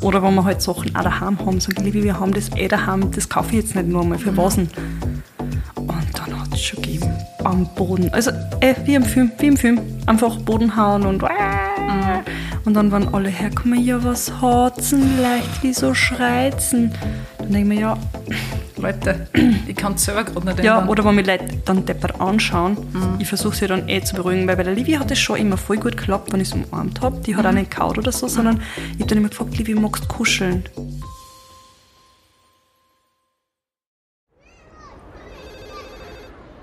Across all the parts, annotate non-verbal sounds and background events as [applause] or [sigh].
Oder wenn wir halt Sachen auch daheim haben, sagen, Liebe, wir haben das eh daheim, das kaufe ich jetzt nicht nur mal für was. Und dann hat es schon gegeben, am Boden. Also eh, wie im Film, wie im Film. Einfach Boden hauen und und dann waren alle herkommen, ja, was hat's denn leicht, wieso schreit's denn? Dann denke ich mir, ja, Leute, ich kann es selber gerade nicht ja, ändern. oder wenn mich Leute dann deppert anschauen, ich versuche sie dann eh zu beruhigen, weil bei der Livia hat es schon immer voll gut geklappt, wenn ich sie umarmt habe. Die hat auch nicht kaut oder so, sondern ich habe dann immer gefragt, Livia, magst du kuscheln?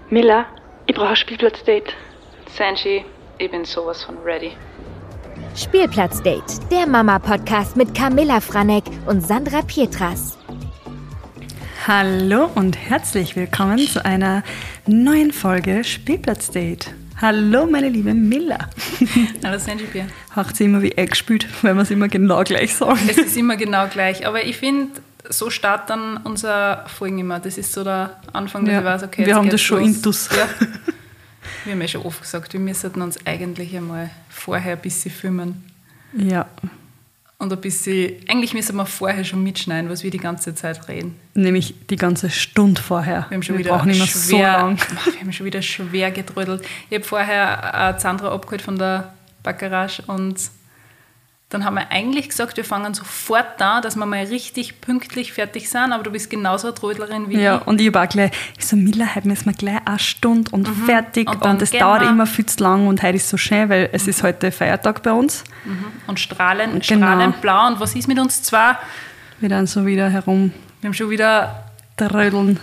Miller, ich brauche ein Spielplatzdate. Sanji, ich bin sowas von ready. Spielplatzdate, der Mama-Podcast mit Camilla Franek und Sandra Pietras. Hallo und herzlich willkommen zu einer neuen Folge Spielplatzdate. Hallo, meine liebe Miller. Aber [laughs] Sanji Bier. Haucht sie immer wie Egg gespielt, weil wir es immer genau gleich sagen. Es ist immer genau gleich. Aber ich finde, so startet dann unser Folgen immer. Das ist so der Anfang, dass Ja, ich weiß, okay, wir haben das schon los. intus. Ja. [laughs] Wir haben ja schon oft gesagt, wir müssten uns eigentlich einmal vorher ein bisschen filmen. Ja, Und ein bisschen, eigentlich müssen wir vorher schon mitschneiden, was wir die ganze Zeit reden. nämlich die ganze Stunde vorher. Wir haben schon wieder brauchen immer schwer, so lang. [laughs] wir haben schon wieder schwer getrödelt. Ich habe vorher äh, Sandra abgeholt von der Baccarage und dann haben wir eigentlich gesagt, wir fangen sofort an, dass wir mal richtig pünktlich fertig sind, aber du bist genauso eine Trödlerin wie Ja, ich. und ich habe auch gleich, ich so, Miller, heute müssen wir gleich eine Stunde und fertig. Mhm. Und Und, das gehen dauert wir. immer viel zu lang und heute ist so schön, weil es ist heute Feiertag bei uns. Und strahlend, Genau. strahlend blau. Und was ist mit uns zwei? Wir dann so wieder herum Wir haben schon wieder trödeln.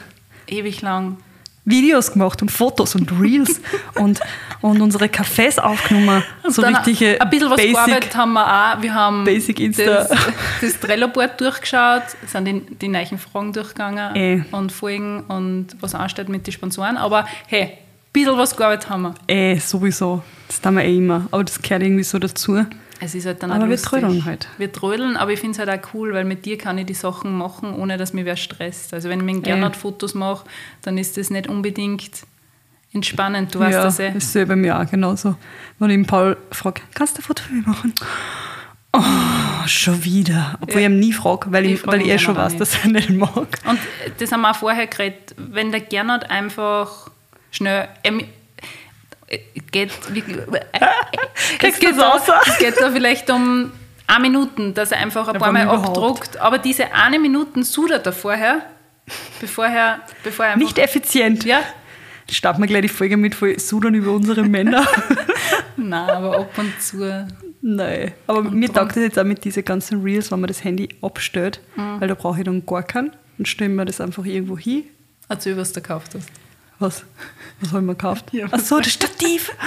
ewig lang. Videos gemacht und Fotos und Reels [laughs] und, und unsere Cafés aufgenommen. So Dann richtige Ein bisschen was Basic. gearbeitet haben wir auch. Wir haben Basic Insta. das, das Trello-Board durchgeschaut, sind die, die neuen Fragen durchgegangen Eh. und Folgen und was ansteht mit den Sponsoren. Aber hey, ein bisschen was gearbeitet haben wir. Eh, sowieso. Das tun wir eh immer. Aber das gehört irgendwie so dazu. Es ist halt dann Aber wir trödeln halt. Wir trödeln, aber ich finde es halt auch cool, weil mit dir kann ich die Sachen machen, ohne dass mir wer stresst. Also wenn ich mit Gernot Fotos mache, dann ist das nicht unbedingt entspannend. Du weißt ja, das eh. das ist ja bei mir auch genauso. Wenn ich den Paul frage, kannst du ein Foto für mich machen? Oh, schon wieder. Obwohl Ja. ich ihn nie frage, weil Ich ich, weil ich eh schon weiß, nicht. dass er nicht mag. Und das haben wir auch vorher geredet, wenn der Gernot einfach schnell. Äh, geht, wie, äh, [laughs] es, geht da, es geht da vielleicht um eine Minuten, dass er einfach ein Ja, paar Mal abdruckt. Aber diese eine Minuten sudert er vorher, bevor er, bevor er. Nicht effizient. Ja? Starten wir gleich die Folge mit voll Sudern über unsere Männer. [laughs] Nein, aber ab und zu. Nein. Aber mir taugt das jetzt auch mit diesen ganzen Reels, wenn man das Handy abstellt, Mhm. weil da brauche ich dann gar keinen. Dann stellen wir das einfach irgendwo hin. Erzähl, was du gekauft hast. Was? Was haben wir gekauft? Ja, Ach so, das Stativ. [laughs]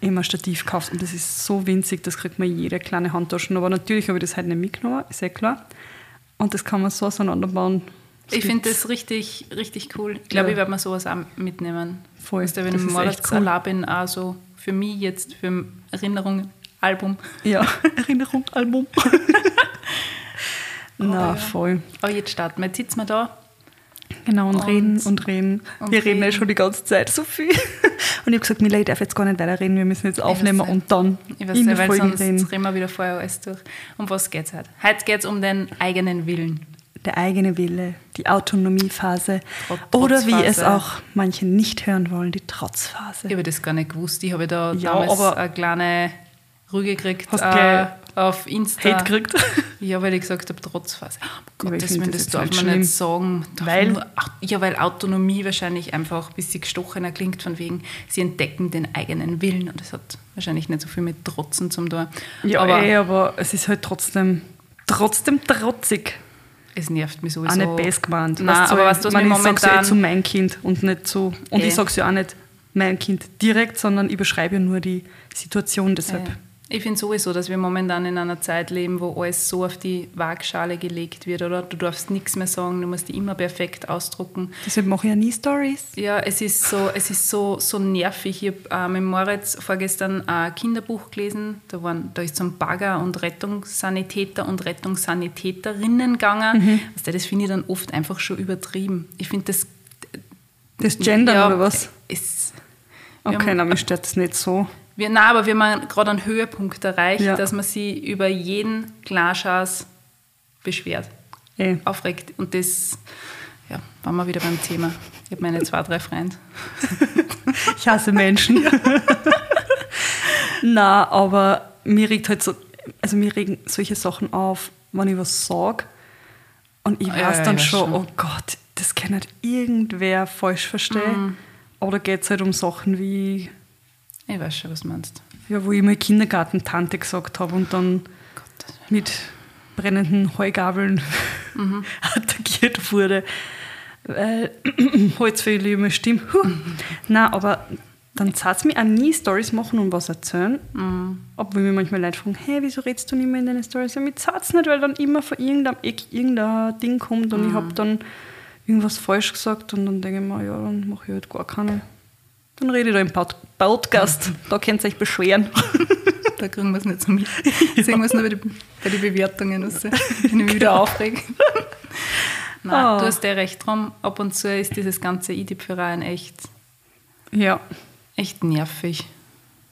Ich habe ein Stativ gekauft und das ist so winzig, das kriegt man jede kleine Handtasche. Aber natürlich habe ich das heute nicht mitgenommen, ist eh klar. Und das kann man so auseinanderbauen. Das Ich finde das richtig, richtig cool. Ich glaube, Ja. ich werde mir sowas auch mitnehmen. Voll. Weißt du, wenn Das ich mal cool. allein bin, auch so für mich jetzt, für Erinnerungen, Album. Ja, [laughs] Erinnerung, Album. [laughs] Na, ja. voll. Aber jetzt starten wir. Jetzt sitzen wir da. Genau, und, Und- reden und reden. und wir reden ja reden. schon die ganze Zeit so viel. [laughs] Und ich habe gesagt, Mila, ich darf jetzt gar nicht weiterreden, wir müssen jetzt aufnehmen und dann Ich weiß in der weil Folge sonst reden. reden wir wieder vorher alles durch. Um was geht es heute? Heute geht es um den eigenen Willen. Der eigene Wille, die Autonomiephase. Trot- Oder wie es auch manche nicht hören wollen, die Trotzphase. Ich habe das gar nicht gewusst. Ich habe da Ja, damals aber- eine kleine Rüge gekriegt Hast äh, auf Insta. Hate gekriegt. Ja, weil ich gesagt habe, Trotzphase. Um ich Gottes Willen, das das darf nicht man schlimm. nicht sagen. Weil? Nur, ja, weil Autonomie wahrscheinlich einfach ein bisschen gestochener klingt, von wegen, sie entdecken den eigenen Willen. Und das hat wahrscheinlich nicht so viel mit Trotzen zum tun. Ja, aber eh, aber es ist halt trotzdem, trotzdem trotzig. es nervt mich Auch sowieso. nicht best gemeint. Nein, Weißt du, aber weißt du, was ich sag's ja eh momentan- zu mein Kind und nicht zu. Und Eh. ich sage es ja auch nicht mein Kind direkt, sondern ich beschreibe ja nur die Situation deshalb. Ja. Ich finde sowieso, dass wir momentan in einer Zeit leben, wo alles so auf die Waagschale gelegt wird, oder? Du darfst nichts mehr sagen, du musst die immer perfekt ausdrucken. Deshalb mache ich ja nie Stories. Ja, es ist so, es ist so, so nervig. Ich habe äh, mit Moritz vorgestern ein Kinderbuch gelesen. Da, waren, da ist es um Bagger und Rettungssanitäter und Rettungssanitäterinnen gegangen. Mhm. Du, das finde ich dann oft einfach schon übertrieben. Ich finde das. Das Gendern ja, oder was? Ist, Okay, na, mir stört das nicht so. Wir, nein, aber wir haben gerade einen Höhepunkt erreicht, Ja. dass man sie über jeden Glasschaß beschwert, Eh. aufregt. Und das, ja, waren wir wieder beim Thema. Ich habe meine zwei, drei Freunde. [laughs] Ich hasse Menschen. [laughs] Na, aber mir regt halt so, also mir regen solche Sachen auf, wenn ich was sage. Und ich Ja, weiß ja, dann ja, schon, schon. oh Gott, das kann nicht irgendwer falsch verstehen. Mhm. Da geht es halt um Sachen wie, Ich weiß schon, was du meinst. ja, wo ich mal Kindergarten-Tante gesagt habe und dann Gott, mit brennenden Heugabeln Mhm. [laughs] attackiert wurde. Weil Holzfälle immer stimmt. Huh. Nein, aber dann zahlt mir auch nie Stories machen und was erzählen. Mhm. Obwohl mir manchmal Leute fragen, hey, wieso redest du nicht mehr in deinen Stories? Ja, mir zahlt nicht, weil dann immer von irgendeinem Eck irgendein Ding kommt und ich Mhm. habe dann irgendwas falsch gesagt und dann denke ich mir, ja, dann mache ich halt gar keine. Dann rede ich da im Pod Podcast. Da könnt ihr euch beschweren. Da kriegen wir es nicht so mit. Sehen wir es nur bei, den Bewertungen raus, wenn ich mich wieder aufrege. Nein, Oh. du hast ja recht drum. Ab und zu ist dieses ganze Idip-Verein echt, Ja. echt nervig.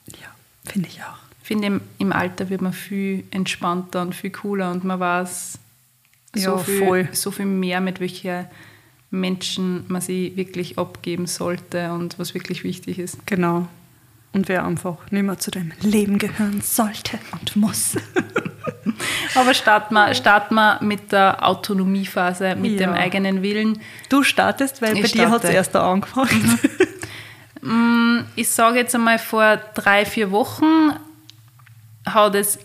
Ja, finde ich auch. Ich finde, im, im Alter wird man viel entspannter und viel cooler und man weiß so, Ja, viel, voll. so viel mehr, mit welchen Menschen man sich wirklich abgeben sollte und was wirklich wichtig ist. Genau. Und wer einfach nicht mehr zu dem Leben gehören sollte und muss. [laughs] Aber starten wir, starten wir mit der Autonomiephase, mit Ja. dem eigenen Willen. Du startest, weil Ich bei dir hat es erst da angefangen. Ich sage jetzt einmal, vor drei, vier Wochen hat es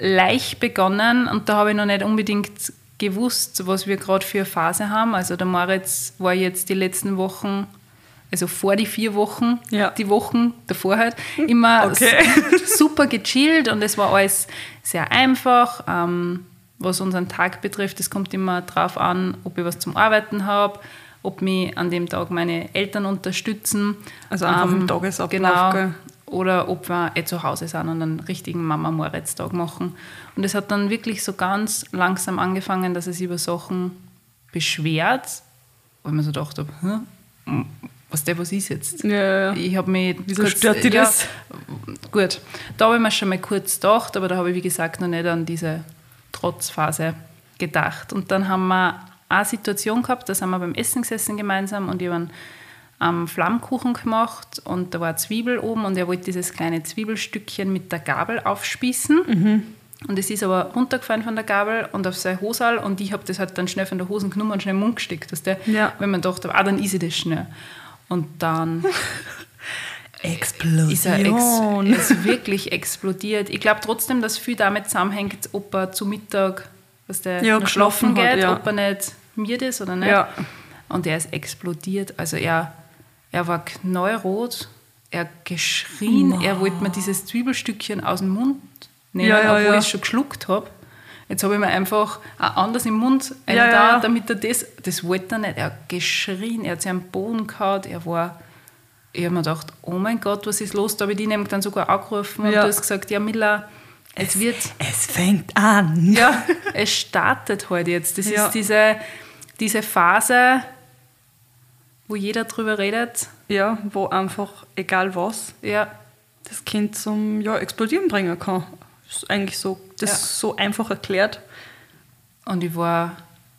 leicht begonnen und da habe ich noch nicht unbedingt gewusst, was wir gerade für eine Phase haben. Also der Moritz war jetzt die letzten Wochen, also vor die vier Wochen, Ja. die Wochen davor halt, immer Okay. [laughs] super gechillt und es war alles sehr einfach. Ähm, was unseren Tag betrifft, es kommt immer darauf an, ob ich was zum Arbeiten habe, ob mich an dem Tag meine Eltern unterstützen. Also einfach im Tagesablauf, Genau. Oder ob wir eh zu Hause sind und einen richtigen Mama-Moritz-Tag machen. Und es hat dann wirklich so ganz langsam angefangen, dass es über Sachen beschwert, ich mir so gedacht habe, Hä? was der, was ist jetzt? Ja, ja. Ich habe mich Wieso stört dich das? Gut, da habe ich mir schon mal kurz gedacht, aber da habe ich, wie gesagt, noch nicht an diese Trotzphase gedacht. Und dann haben wir eine Situation gehabt, da sind wir beim Essen gesessen gemeinsam und ich habe einen ähm, Flammkuchen gemacht und da war eine Zwiebel oben und er wollte dieses kleine Zwiebelstückchen mit der Gabel aufspießen. Und es ist aber runtergefallen von der Gabel und auf sein Hosal und ich habe das halt dann schnell von der Hosen genommen und schnell im Mund gesteckt. Dass der, Ja. Wenn man dachte, ah, dann ist ich das schnell. Und dann [laughs] Explosion. ist er ex ist wirklich explodiert. Ich glaube trotzdem, dass viel damit zusammenhängt, ob er zu Mittag was der Ja, geschlafen hat, geht, ja. ob er nicht miert ist oder nicht. Ja. Und er ist explodiert. Also er, er war knallrot, er hat geschrien, er wollte mir dieses Zwiebelstückchen aus dem Mund nehmen, Ja, ja, obwohl ja. ich es schon geschluckt habe. Jetzt habe ich mir einfach auch anders im Mund Ja, da, damit er das, das wollte er nicht. Er hat geschrien, er hat sich am Boden gehauen, er war, ich habe mir gedacht, oh mein Gott, was ist los? Da habe ich die nämlich dann sogar angerufen und Ja. du hast gesagt, ja Miller, es wird, Es fängt an. ja, es startet heute jetzt. Das ist diese, diese Phase, wo jeder drüber redet. Ja, wo einfach, egal was, Ja, das Kind zum ja, Explodieren bringen kann. Das ist eigentlich so, das Ja. so einfach erklärt. und ich war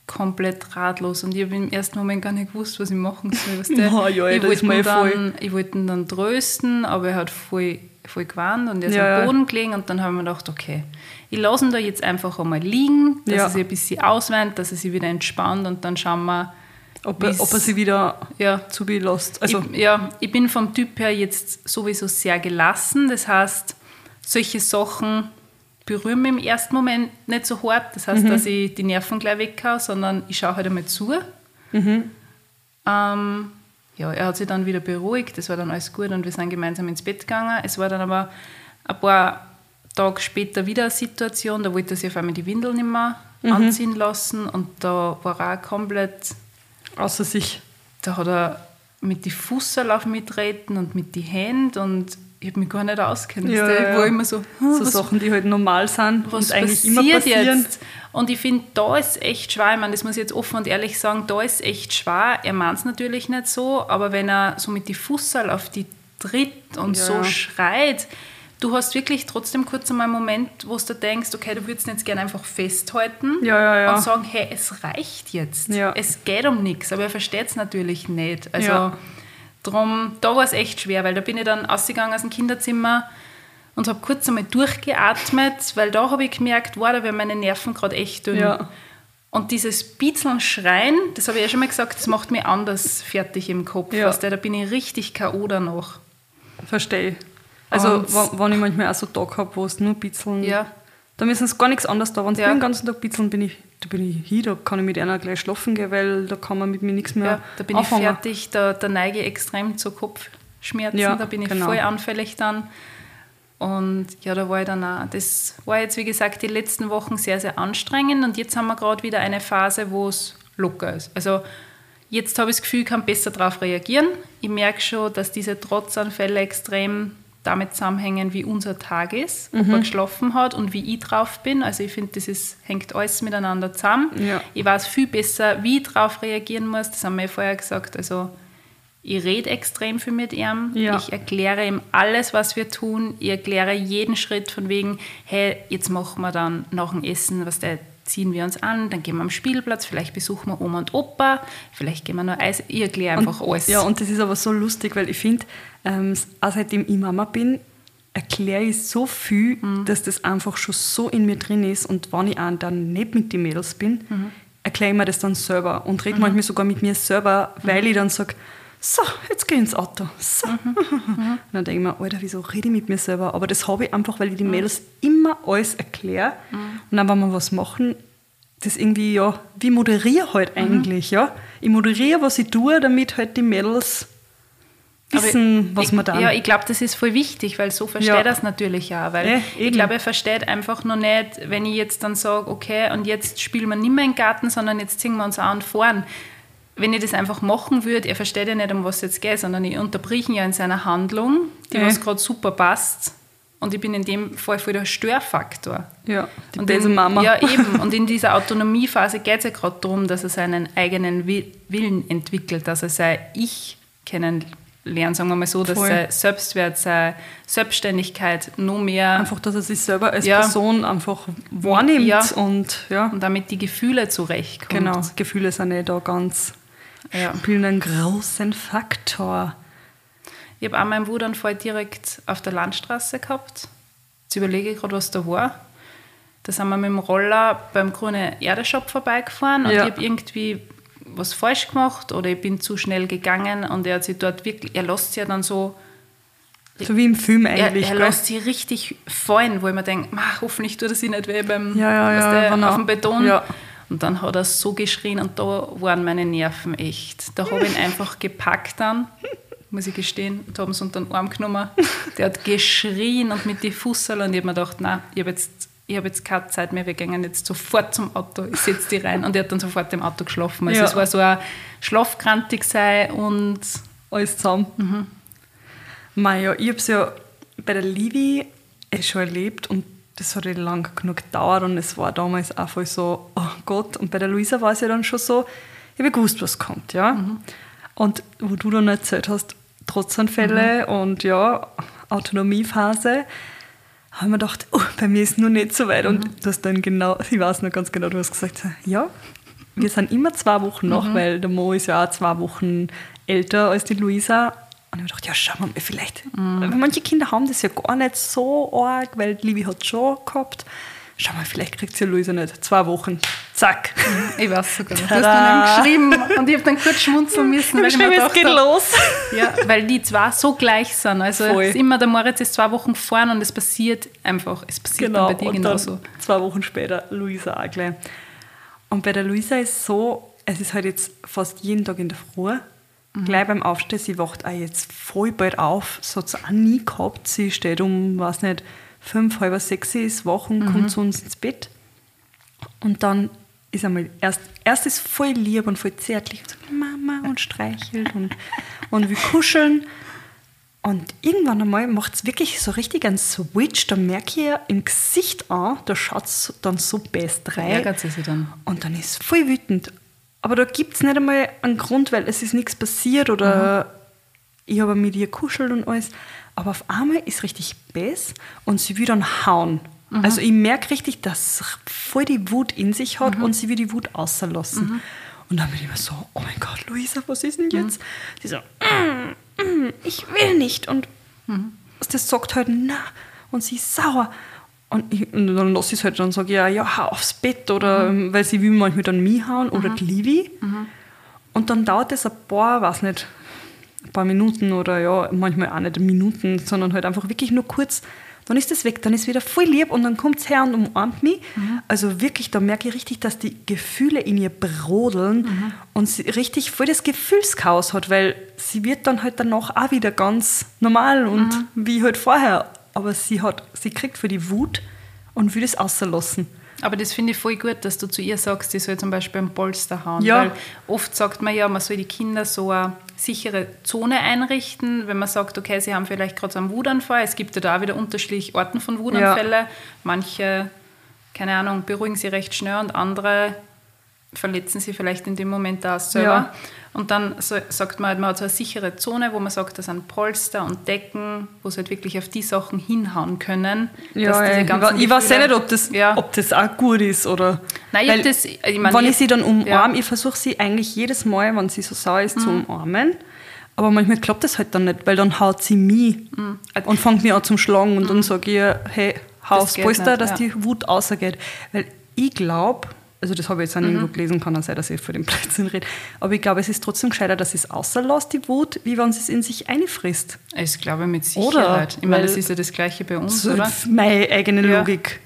komplett ratlos und ich habe im ersten Moment gar nicht gewusst, was ich machen soll. Weißt du? [laughs] Na ja, ich wollte ihn dann, ich wollte ihn dann trösten, aber er hat voll, voll gewarnt und er ist Ja, am Boden gelegen und dann habe ich mir gedacht, okay, ich lasse ihn da jetzt einfach einmal liegen, dass Ja. er sich ein bisschen ausweint, dass er sich wieder entspannt und dann schauen wir, Ob er, ob er sie wieder ja, zu lässt. Also, ich, ja, ich bin vom Typ her jetzt sowieso sehr gelassen. Das heißt, solche Sachen berühren mich im ersten Moment nicht so hart. Das Mhm. heißt, dass ich die Nerven gleich weghaue, sondern ich schaue halt einmal zu. Mhm. Ähm, ja, er hat sich dann wieder beruhigt, das war dann alles gut und wir sind gemeinsam ins Bett gegangen. Es war dann aber ein paar Tage später wieder eine Situation, da wollte er sich auf einmal die Windeln nicht mehr Mhm. anziehen lassen und da war er auch komplett außer sich. da hat er mit die Fußsal auf mich treten und mit die Hände und ich habe mich gar nicht auskennt. Ja, Ja. Wo immer so, hm, So was, Sachen, die halt normal sind was und eigentlich immer passieren. jetzt? Und ich finde, da ist echt schwer. Ich meine, das muss ich jetzt offen und ehrlich sagen, da ist echt schwer. Er meint es natürlich nicht so, aber wenn er so mit die Fußsal auf die tritt und Ja. so schreit, du hast wirklich trotzdem kurz einmal einen Moment, wo du denkst, okay, du würdest jetzt gerne einfach festhalten Ja, ja, ja. und sagen, hey, es reicht jetzt. Ja. Es geht um nichts, aber er versteht es natürlich nicht. Also. Drum, da war es echt schwer, weil da bin ich dann ausgegangen aus dem Kinderzimmer und habe kurz einmal durchgeatmet, weil da habe ich gemerkt, wow, da werden meine Nerven gerade echt dünn. Ja. Und dieses Bitzeln Schreien, das habe ich ja schon mal gesagt, das macht mich anders fertig im Kopf. Ja. Weißt du, da bin ich richtig K.O. danach. Verstehe. Also, wenn, ich manchmal auch so Tag habe, wo es nur bitzeln, Ja. da müssen es gar nichts anderes da. Wenn sie Ja. den ganzen Tag bitzeln, bin ich, da bin ich hier, da kann ich mit einer gleich schlafen gehen, weil da kann man mit mir nichts mehr Ja, da bin anfangen. ich fertig, da, da neige ich extrem zu Kopfschmerzen, Ja, da bin ich genau. voll anfällig dann. Und ja, da war ich dann auch. Das war jetzt, wie gesagt, die letzten Wochen sehr, sehr anstrengend und jetzt haben wir gerade wieder eine Phase, wo es locker ist. Also jetzt habe ich das Gefühl, ich kann besser darauf reagieren. Ich merke schon, dass diese Trotzanfälle extrem damit zusammenhängen, wie unser Tag ist, ob Mhm. er geschlafen hat und wie ich drauf bin. Also ich finde, das ist, hängt alles miteinander zusammen. Ja. Ich weiß viel besser, wie ich darauf reagieren muss. Das haben wir ja vorher gesagt. Also ich rede extrem viel mit ihm. Ja. Ich erkläre ihm alles, was wir tun. Ich erkläre jeden Schritt von wegen, hey, jetzt machen wir dann nach dem Essen, was der ziehen wir uns an, dann gehen wir am Spielplatz, vielleicht besuchen wir Oma und Opa, vielleicht gehen wir nur Eis. Ich erkläre einfach und, alles. Ja, und das ist aber so lustig, weil ich finde, ähm, auch seitdem ich Mama bin, erkläre ich so viel, Mhm. dass das einfach schon so in mir drin ist. Und wenn ich auch dann nicht mit den Mädels bin, Mhm. erkläre ich mir das dann selber und rede manchmal sogar mit mir selber, Mhm. weil ich dann sage, so, jetzt geh ins Auto. So. Mhm. Und [laughs] dann denke ich mir, Alter, wieso rede ich mit mir selber? Aber das habe ich einfach, weil ich Mhm. die Mädels immer alles erkläre. Und dann, wenn wir was machen, das irgendwie, ja, wie moderiere halt Mhm. eigentlich, ja? Ich moderiere, was ich tue, damit halt die Mädels wissen, was ich, man da Ja, ich glaube, das ist voll wichtig, weil so versteht Ja. er das natürlich auch. Weil Ja, ich glaube, er versteht einfach noch nicht, wenn ich jetzt dann sage, okay, und jetzt spielen wir nicht mehr im Garten, sondern jetzt ziehen wir uns an und fahren. Wenn ich das einfach machen würde, er versteht ja nicht, um was es jetzt geht, sondern ich unterbrich ihn ja in seiner Handlung, die Ja. was gerade super passt. Und ich bin in dem Fall voll der Störfaktor. Ja, die Und böse in, Mama. Ja, eben. [laughs] Und in dieser Autonomiephase geht es ja gerade darum, dass er seinen eigenen Wi- Willen entwickelt, dass er sein Ich kennenlernt, sagen wir mal so, dass Voll. sein Selbstwert, seine Selbstständigkeit noch mehr Einfach, dass er sich selber als Ja. Person einfach wahrnimmt Ja. und ja, und damit die Gefühle zurechtkommt. genau, Gefühle sind ja da ganz, Ja. spielen einen großen Faktor. Ich habe auch meinen Wutanfall direkt auf der Landstraße gehabt. Jetzt überlege ich gerade, was da war. Da sind wir mit dem Roller beim grünen Erdeshop vorbeigefahren und Ja. ich habe irgendwie was falsch gemacht oder ich bin zu schnell gegangen und er hat sich dort wirklich, er lässt sich ja dann so, So wie im Film er, eigentlich. er gell? lässt sich richtig fallen, wo ich mir denke, "Ma, hoffentlich tut er sich nicht weh beim Ja, ja, ja, du, wenn er- auf dem Beton. ja. Und dann hat er so geschrien und da waren meine Nerven echt. Da habe ich ihn einfach gepackt dann, muss ich gestehen, und habe ihn unter den Arm genommen. Der hat geschrien und mit die Fussel und ich habe mir gedacht, nein, ich habe jetzt, ich hab jetzt keine Zeit mehr, wir gehen jetzt sofort zum Auto, ich setze die rein. Und er hat dann sofort im Auto geschlafen. Also Ja. es war so ein schlafkrantig sein und Alles zusammen. Mhm. Mei, ja, ich habe es ja bei der Livi eh schon erlebt und das hat lang genug gedauert und es war damals auch voll so, oh Gott. Und bei der Luisa war es ja dann schon so, ich habe gewusst, was kommt, ja. Mhm. Und wo du dann erzählt hast, Trotzanfälle Mhm. und ja, Autonomiephase, habe ich mir gedacht, oh, bei mir ist nur nicht so weit. Mhm. Und du hast dann genau, ich weiß noch ganz genau, du hast gesagt, ja, wir sind immer zwei Wochen noch, Mhm. weil der Mo ist ja auch zwei Wochen älter als die Luisa. Und ich habe gedacht, ja, schauen wir mal, vielleicht. Mhm. Manche Kinder haben das ja gar nicht so arg, weil Livi hat schon gehabt. Schau mal, vielleicht kriegt sie Luisa nicht. Zwei Wochen. Zack. ich weiß sogar noch. Du hast dann geschrieben und ich habe dann kurz schmunzeln müssen, weil ich mir Bestimmt, es gedacht geht los. Ja, weil die zwei so gleich sind. Also Voll. es ist immer, der Moritz ist zwei Wochen vorn und es passiert einfach. Es passiert Genau. dann bei dir und genauso. zwei Wochen später Luisa auch gleich. Und bei der Luisa ist es so, es ist halt jetzt fast jeden Tag in der Früh. Mhm. Gleich beim Aufstehen, sie wacht auch jetzt voll bald auf. Das hat sie auch nie gehabt. Sie steht um, weiß nicht, fünf, halb sechs ist wach und Mhm. kommt zu uns ins Bett. Und dann ist einmal erst, erst ist voll lieb und voll zärtlich und sagt Mama und streichelt und, [laughs] und will kuscheln. Und irgendwann einmal macht es wirklich so richtig einen Switch. Da merke ich ihr im Gesicht an, da schaut es dann so best rein. ärgert sie sich dann. Und dann ist voll wütend. Aber da gibt es nicht einmal einen Grund, weil es ist nichts passiert oder ich habe mit ihr kuschelt und alles, aber auf einmal ist richtig bess und sie will dann hauen. Also ich merke richtig, dass sie voll die Wut in sich hat und sie will die Wut auslassen. Und dann bin ich immer so, oh mein Gott, Luisa, was ist denn jetzt? Sie so, mm, mm, ich will nicht. Und das sagt halt, na. Und sie ist sauer. Und, ich, und dann lasse ich es halt dann und sage, ja, ja, hau aufs Bett. Oder weil sie will manchmal dann mich hauen oder die Livi. Und dann dauert es ein paar, weiß nicht, ein paar Minuten oder ja, manchmal auch nicht Minuten, sondern halt einfach wirklich nur kurz. Dann ist es weg, dann ist wieder voll lieb und dann kommt es her und umarmt mich. Also wirklich, da merke ich richtig, dass die Gefühle in ihr brodeln und sie richtig voll das Gefühlschaos hat, weil sie wird dann halt danach auch wieder ganz normal und wie halt vorher. Aber sie hat, sie kriegt für die Wut und will das auslassen. Aber das finde ich voll gut, dass du zu ihr sagst, sie soll zum Beispiel einen Polster hauen. Ja. Weil oft sagt man ja, man soll die Kinder so eine sichere Zone einrichten, wenn man sagt, okay, sie haben vielleicht gerade so einen Wutanfall. Es gibt ja da auch wieder unterschiedliche Arten von Wutanfällen. Manche, keine Ahnung, beruhigen sie recht schnell und andere verletzen sie vielleicht in dem Moment auch selber. Ja. Und dann so, sagt man halt, man hat so eine sichere Zone, wo man sagt, da sind Polster und Decken, wo sie halt wirklich auf die Sachen hinhauen können. ey, ich, ganzen wa- ich weiß ja Gefühle- nicht, ob das, Ja. ob das auch gut ist oder. Nein, ich das- ich mein, wenn ich- ich sie dann umarme, ja. ich versuche sie eigentlich jedes Mal, wenn sie so sauer ist, zu Mhm. umarmen. Aber manchmal klappt das halt dann nicht, weil dann haut sie mich und fängt mich an zum Schlagen und dann sage ich hey, hau Mhm. Das aufs Polster, dass ja. die Wut rausgeht. Weil ich glaube, also das habe ich jetzt auch Mhm. irgendwo gelesen, kann auch sein, dass ich vor dem Blödsinn rede, aber ich glaube, es ist trotzdem gescheiter, dass es außerlässt, die Wut, wie wenn sie es in sich einfrisst. Ich glaube mit Oder? Sicherheit. ich meine, das ist ja das Gleiche bei uns, So, oder? meine eigene Ja. Logik.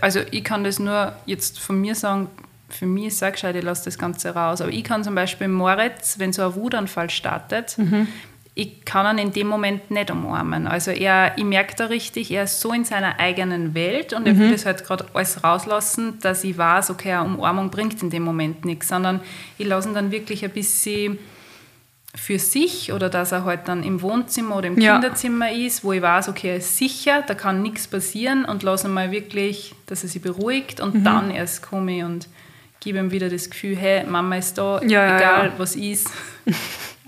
Also ich kann das nur jetzt von mir sagen, für mich ist es auch gescheit, ich lasse das Ganze raus. Aber ich kann zum Beispiel Moritz, wenn so ein Wutanfall startet, Mhm. Ich kann ihn in dem Moment nicht umarmen. Also er, ich merke da richtig, er ist so in seiner eigenen Welt und Mhm. er will das halt gerade alles rauslassen, dass ich weiß, okay, eine Umarmung bringt in dem Moment nichts, sondern ich lasse ihn dann wirklich ein bisschen für sich oder dass er halt dann im Wohnzimmer oder im Ja. Kinderzimmer ist, wo ich weiß, okay, er ist sicher, da kann nichts passieren und lasse ihn mal wirklich, dass er sich beruhigt Mhm. und dann erst komme ich und gebe ihm wieder das Gefühl, hey, Mama ist da, ja, egal ja. was ist. [laughs]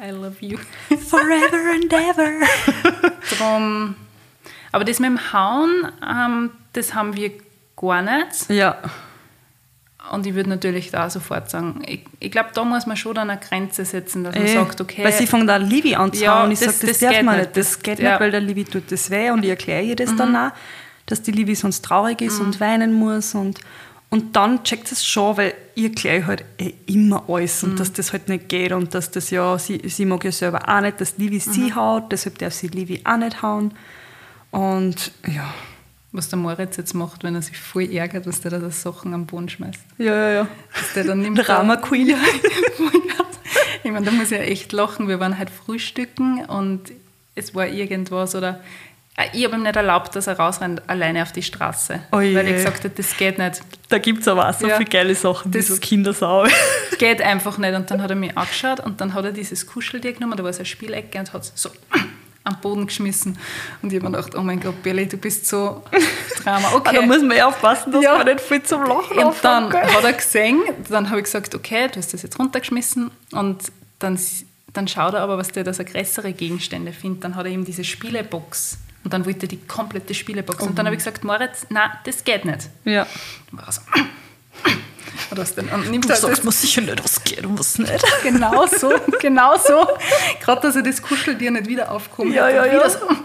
I love you. [laughs] Forever and ever. [laughs] Drum, aber das mit dem Hauen, ähm, das haben wir gar nicht. Ja. Und ich würde natürlich da sofort sagen, ich, ich glaube, da muss man schon dann eine Grenze setzen, dass man Eh, sagt, okay. Weil sie fängt auch Livi an zu Ja, hauen und ich sage, das, das darf man nicht. Das geht Ja. Mhm. nicht, weil der Livi tut das weh und ich erkläre ihr das dann auch, dass die Livi sonst traurig ist und weinen muss und, und dann checkt es schon, weil ich erkläre ihr halt eh immer alles Mhm. und dass das halt nicht geht und dass das ja, sie, sie mag ja selber auch nicht, dass Livi Mhm. sie haut, deshalb darf sie Livi auch nicht hauen und ja. was der Moritz jetzt macht, wenn er sich voll ärgert, dass der da so Sachen am Boden schmeißt. Ja, ja, ja. Dass der dann [laughs] nimmt Drama Queen. [laughs] ich meine, da muss ich ja echt lachen. Wir waren halt frühstücken und es war irgendwas oder ich habe ihm nicht erlaubt, dass er rausrennt alleine auf die Straße. Oje. Weil ich gesagt habe, das geht nicht. Da gibt es aber auch so Ja. viele geile Sachen, Das- so Kindersau. [laughs] Geht einfach nicht. Und dann hat er mich angeschaut und dann hat er dieses Kuscheltier genommen, da war so eine Spielecke und hat es so [clears throat] am Boden geschmissen. Und ich habe mir gedacht, oh mein Gott, Billy, du bist so Drama. [laughs] Ah, Okay. Da muss man ja aufpassen, dass Ja. man nicht viel zum Lachen Und dann gell? hat er gesehen, dann habe ich gesagt, okay, du hast das jetzt runtergeschmissen und dann, dann schaut er aber, was der, dass er größere Gegenstände findet. Dann hat er eben diese Spielebox und dann wollte er die komplette Spielebox. Und dann habe ich gesagt, Moritz, nein, das geht nicht. Ja. War so, [clears throat] und, was denn, und nimmt Du halt sagst das, mir sicher nicht, was geht und was nicht. [laughs] genau so, genau so. Gerade, dass er das Kuscheltier nicht wieder aufkommt. Ja, ja, Und ja. [laughs]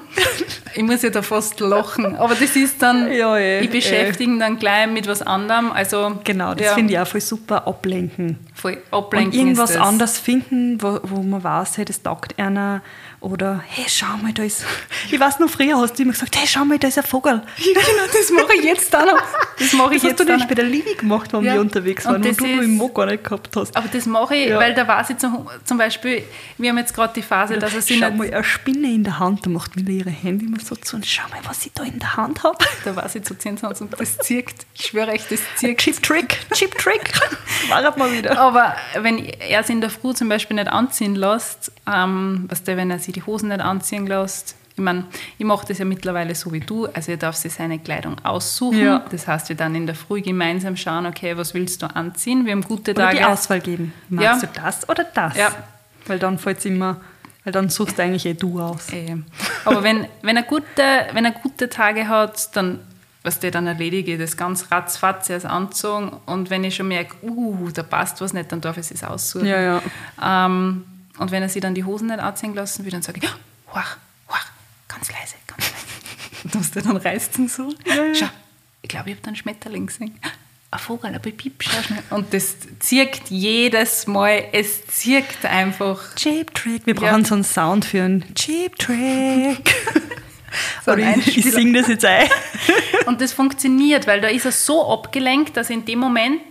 Ich muss ja da fast lachen. Aber das ist dann, Ja, eh, ich beschäftige ihn dann gleich mit was anderem. Also, Genau, das ja, finde ich auch voll super, ablenken. Voll Und ablenken irgendwas ist das. anderes finden, wo, wo man weiß, hey, das taugt einer. Oder, hey, schau mal, da ist... [laughs] Ich weiß noch, früher hast du immer gesagt, hey, schau mal, da ist ein Vogel. Ja, genau, das mache ich jetzt auch noch. Das mache ich Das hast jetzt du auch nämlich bei der Livi gemacht, wenn Ja. wir unterwegs Und waren, und du ist- im Mo gar nicht gehabt hast. Aber das mache ich, Ja. weil da weiß ich zum, zum Beispiel, wir haben jetzt gerade die Phase, dass er sich Schau nicht... mal, eine Spinne in der Hand, da macht Mila ihre Hände immer so zu und schau mal, was ich da in der Hand habe. Da weiß ich zu 10 Cent und das zirkt. Ich schwöre euch, das zirkt. Chip Trick, Chip Trick. [laughs] War mal wieder. Aber wenn er es in der Früh zum Beispiel nicht anziehen lässt, ähm, was der, wenn er sich die Hosen nicht anziehen lässt, ich meine, ich mache das ja mittlerweile so wie du, also er darf sich seine Kleidung aussuchen. Ja. Das heißt, wir dann in der Früh gemeinsam schauen, okay, was willst du anziehen? Wir haben gute Oder Tage. die Auswahl geben. Magst Ja. du das oder das? Ja. Weil dann fällt es immer, Weil dann suchst du eigentlich eh du aus. Eh. Aber wenn, wenn, er gute, wenn er gute Tage hat, dann, was der dann erledige das ganz ratzfatz erst anzogen. Und wenn ich schon merke, uh, da passt was nicht, dann darf ich es aussuchen. Ja, ja. Ähm, und wenn er sich dann die Hosen nicht anziehen lassen will, dann sage ich, wach, ganz leise, ganz leise. [laughs] Und musst du dann reißt ihn so. Schau, ich glaube, ich habe da einen Schmetterling gesehen. Ein Vogel, ein Piep, schau schnell. Und das zirkt jedes Mal, es zirkt einfach. Cheap Trick. Wir brauchen Ja. so einen Sound für einen Cheap Trick. [laughs] So ein ich, ich singe das jetzt ein. Und das funktioniert, weil da ist er so abgelenkt, dass in dem Moment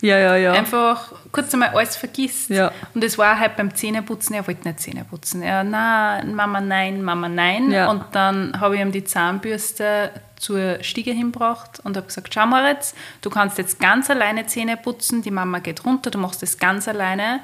Ja, ja, ja. einfach kurz einmal alles vergisst. Ja. Und das war halt beim Zähneputzen, er wollte nicht Zähne putzen. Er, nein, Mama, nein, Mama, nein. Ja. Und dann habe ich ihm die Zahnbürste zur Stiege hingebracht und habe gesagt, schau mal jetzt, du kannst jetzt ganz alleine Zähne putzen, die Mama geht runter, du machst das ganz alleine.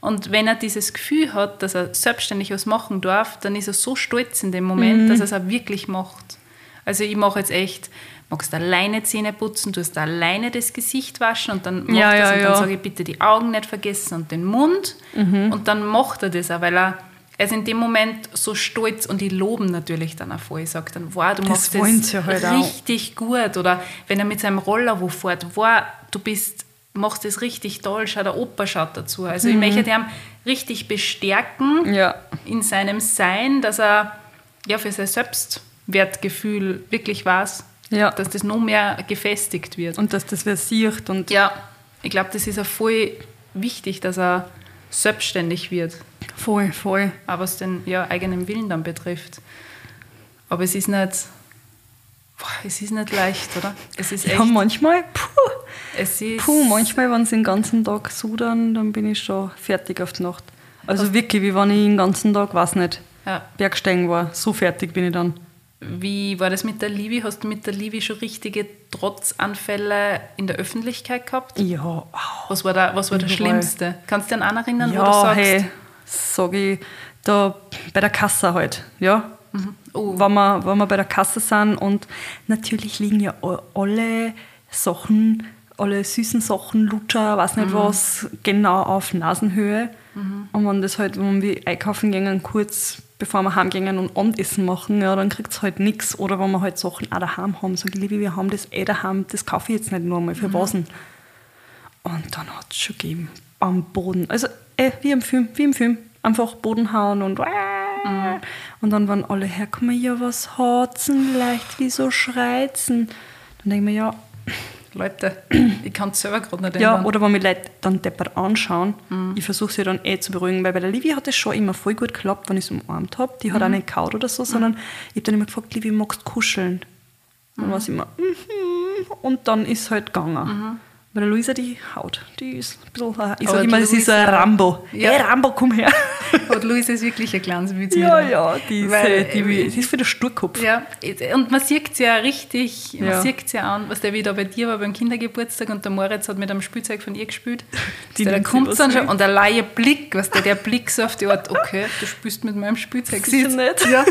Und wenn er dieses Gefühl hat, dass er selbstständig was machen darf, dann ist er so stolz in dem Moment, Mhm. dass er es auch wirklich macht. Also ich mache jetzt echt, magst alleine Zähne putzen, tust alleine das Gesicht waschen und dann macht Ja, er ja, und dann ja. sage ich bitte die Augen nicht vergessen und den Mund. Mhm. Und dann macht er das auch, weil er, er ist in dem Moment so stolz und die loben natürlich dann auch voll. Ich sage dann, wow, du Das machst das halt auch. richtig gut. Oder wenn er mit seinem Roller wo fährt, wow, du bist, machst das richtig toll, schau, der Opa schaut dazu. Also Mhm. ich möchte ihn richtig bestärken Ja. in seinem Sein, dass er ja für sein Selbstwertgefühl wirklich weiß, Ja. dass das noch mehr gefestigt wird. Und dass das wer sieht und ja, ich glaube, das ist auch voll wichtig, dass er selbstständig wird, voll, voll. auch was den ja, eigenen Willen dann betrifft. Aber es ist nicht, boah, es ist nicht leicht, oder? Es ist echt, Ja, manchmal, puh, es ist, puh, manchmal, wenn sie den ganzen Tag sudern, dann bin ich schon fertig auf die Nacht. Also wirklich, wie wenn ich den ganzen Tag, weiß nicht, ja. Bergsteigen war. So fertig bin ich dann. Wie war das mit der Livi? Hast du mit der Livi schon richtige Trotzanfälle in der Öffentlichkeit gehabt? Ja, au. Was war, da, was war das. Schlimmste? Kannst du dich an einen erinnern, wo du ja, sagst, hey, sag ich, da bei der Kasse halt, ja. Oh. Wenn, wir, wenn wir bei der Kasse sind und natürlich liegen ja alle Sachen, alle süßen Sachen, Lutscher, weiß nicht was, genau auf Nasenhöhe. Und wenn das halt, wenn wir einkaufen gehen, kurz bevor wir heimgehen und Abendessen machen, ja, dann kriegt es halt nichts. Oder wenn wir halt Sachen auch daheim haben, sage ich, Liebe, wir haben das eh daheim, das kaufe ich jetzt nicht nur mal für was denn? Und dann hat es schon gegeben, am Boden. Also eh, wie im Film, wie im Film. Einfach Boden hauen und und dann waren alle herkommen, ja, was hat's denn leicht, wieso schreit's denn? Dann denke ich mir, ja, Leute, ich kann es selber gerade nicht ja, ändern. oder wenn mich Leute dann deppert anschauen, ich versuche sie dann eh zu beruhigen, weil bei der Livia hat es schon immer voll gut geklappt, wenn ich sie umarmt habe. Die hat auch nicht kaut oder so, sondern ich habe dann immer gefragt, Livia, magst du kuscheln? Dann war sie immer, mhm, und dann ist es halt gegangen. Bei der Luisa, die haut, die ist ein bisschen, äh, ich sage immer, die sie ist so ein Luisa- Rambo. Ja. Hey Rambo, komm her. [laughs] Und Luise ist wirklich ein kleines Witz. ja, ja, die ist, Weil, äh, die, die ist für den Sturkopf. Ja, und man sieht es ja richtig, man Ja. sieht es ja an, was der wieder bei dir war beim Kindergeburtstag und der Moritz hat mit einem Spielzeug von ihr gespielt. [laughs] Die sie kommt dann schon und der laie Blick, was der, der Blick so auf die Art, okay, du spielst mit meinem Spielzeug. Sicher ist, nicht. Ja,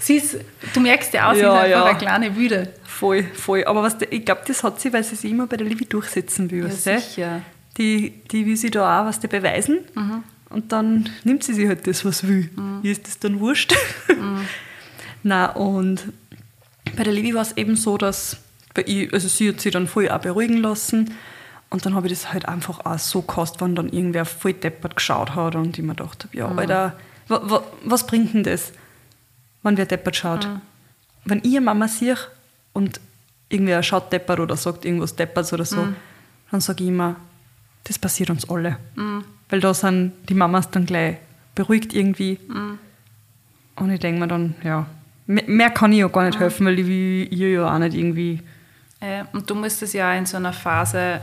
sie ist, du merkst ja auch, sie Ja, ist einfach ja. eine kleine Wüde. Voll, voll. Aber was, ich glaube, das hat sie, weil sie sich immer bei der Livi durchsetzen will. Ja, sicher. Die, die will sie da auch was die beweisen. Und dann nimmt sie sich halt das, was will. Ihr ist das dann wurscht. [laughs] Na und bei der Livi war es eben so, dass bei ihr, also sie hat sich dann voll auch beruhigen lassen. Und dann habe ich das halt einfach auch so gehasst, wenn dann irgendwer voll deppert geschaut hat und ich mir gedacht habe, ja, Alter, wa, wa, was bringt denn das, wenn wer deppert schaut? Wenn ich eine Mama sehe und irgendwer schaut deppert oder sagt irgendwas deppert oder so, dann sage ich immer, das passiert uns alle. Weil da sind die Mamas dann gleich beruhigt irgendwie. Und ich denke mir dann, ja, mehr, kann ich ja gar nicht helfen, weil ich will ja auch nicht irgendwie. Äh, und du musst es ja in so einer Phase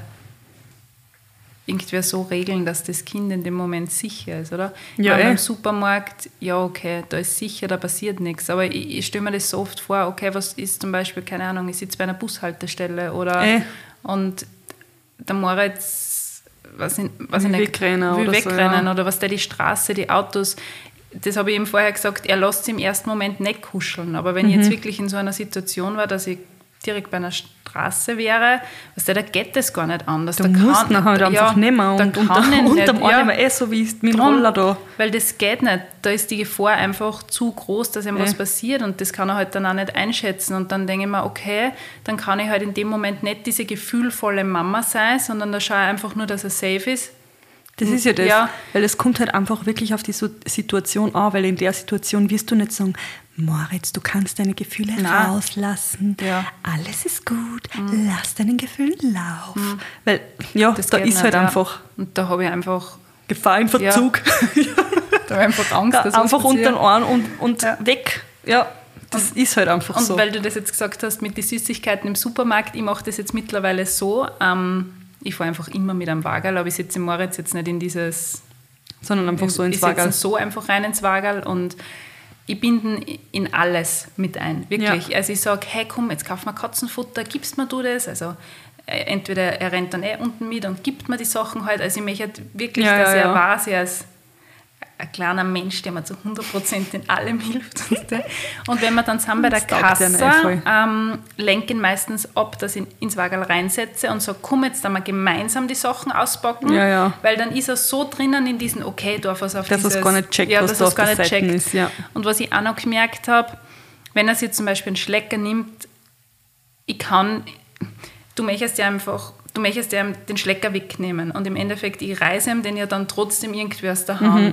irgendwie so regeln, dass das Kind in dem Moment sicher ist, oder? Ja, Wenn eh. Im Supermarkt, ja, okay, da ist sicher, da passiert nichts. Aber ich, ich stelle mir das so oft vor, okay, was ist zum Beispiel, keine Ahnung, ich sitze bei einer Bushaltestelle oder Eh. und der Moritz, was in, was Will in wegrennen will oder so, wegrennen ja. oder was der die Straße, die Autos, das habe ich ihm vorher gesagt, er lässt im ersten Moment nicht kuscheln. Aber wenn ich Mhm. jetzt wirklich in so einer Situation war, dass ich direkt bei einer Straße wäre, weißt du, da geht das gar nicht anders. Da musst du halt einfach nehmen da und, und, kann ich und nicht, am ja. Arm eh so wie mit dem Drum, Roller da. Weil das geht nicht. Da ist die Gefahr einfach zu groß, dass ihm was Ja. passiert und das kann er halt dann auch nicht einschätzen. Und dann denke ich mir, okay, dann kann ich halt in dem Moment nicht diese gefühlvolle Mama sein, sondern da schaue ich einfach nur, dass er safe ist. Das ist ja das, Ja. weil es kommt halt einfach wirklich auf die Situation an, weil in der Situation wirst du nicht sagen, Moritz, du kannst deine Gefühle Nein. rauslassen, Ja. Mhm. alles ist gut, lass deinen Gefühlen laufen. Weil, ja, Das da ist nicht, halt ja. einfach Und da habe ich einfach, Gefahr im Verzug. da habe ich einfach Angst, dass was einfach unter den Ohren und, und weg. Ja, das ist halt einfach Und so. weil du das jetzt gesagt hast mit den Süßigkeiten im Supermarkt, ich mache das jetzt mittlerweile so, ähm, ich fahre einfach immer mit einem Wagerl, aber ich setze Moritz jetzt nicht in dieses Sondern einfach so ins ich setze ihn Wagerl. so einfach rein ins Wagerl und ich binde ihn in alles mit ein, wirklich. Also ich sage, hey komm, jetzt kauf mal Katzenfutter, gibst mir du das? Also äh, entweder er rennt dann eh unten mit und gibt mir die Sachen halt. Also ich möchte wirklich, Ja, dass ja, er ja. weiß, er ist ein kleiner Mensch, der mir zu 100% in allem hilft. [laughs] Und wenn wir dann sind bei der Kasse, ähm, lenke ihn meistens ab, dass ich ins Wagerl reinsetze und sage, komm jetzt dann mal gemeinsam die Sachen auspacken, Ja, ja. weil dann ist er so drinnen in diesen, okay, er es auf Dass dieses... gar nicht checkt, ja, was dass da auf gar nicht checkt. ist, ja. Und was ich auch noch gemerkt habe, wenn er sich zum Beispiel einen Schlecker nimmt, ich kann, du möchtest ja einfach, du möchtest ja den Schlecker wegnehmen und im Endeffekt, ich reiße ihm den ja dann trotzdem irgendwie aus der Mhm.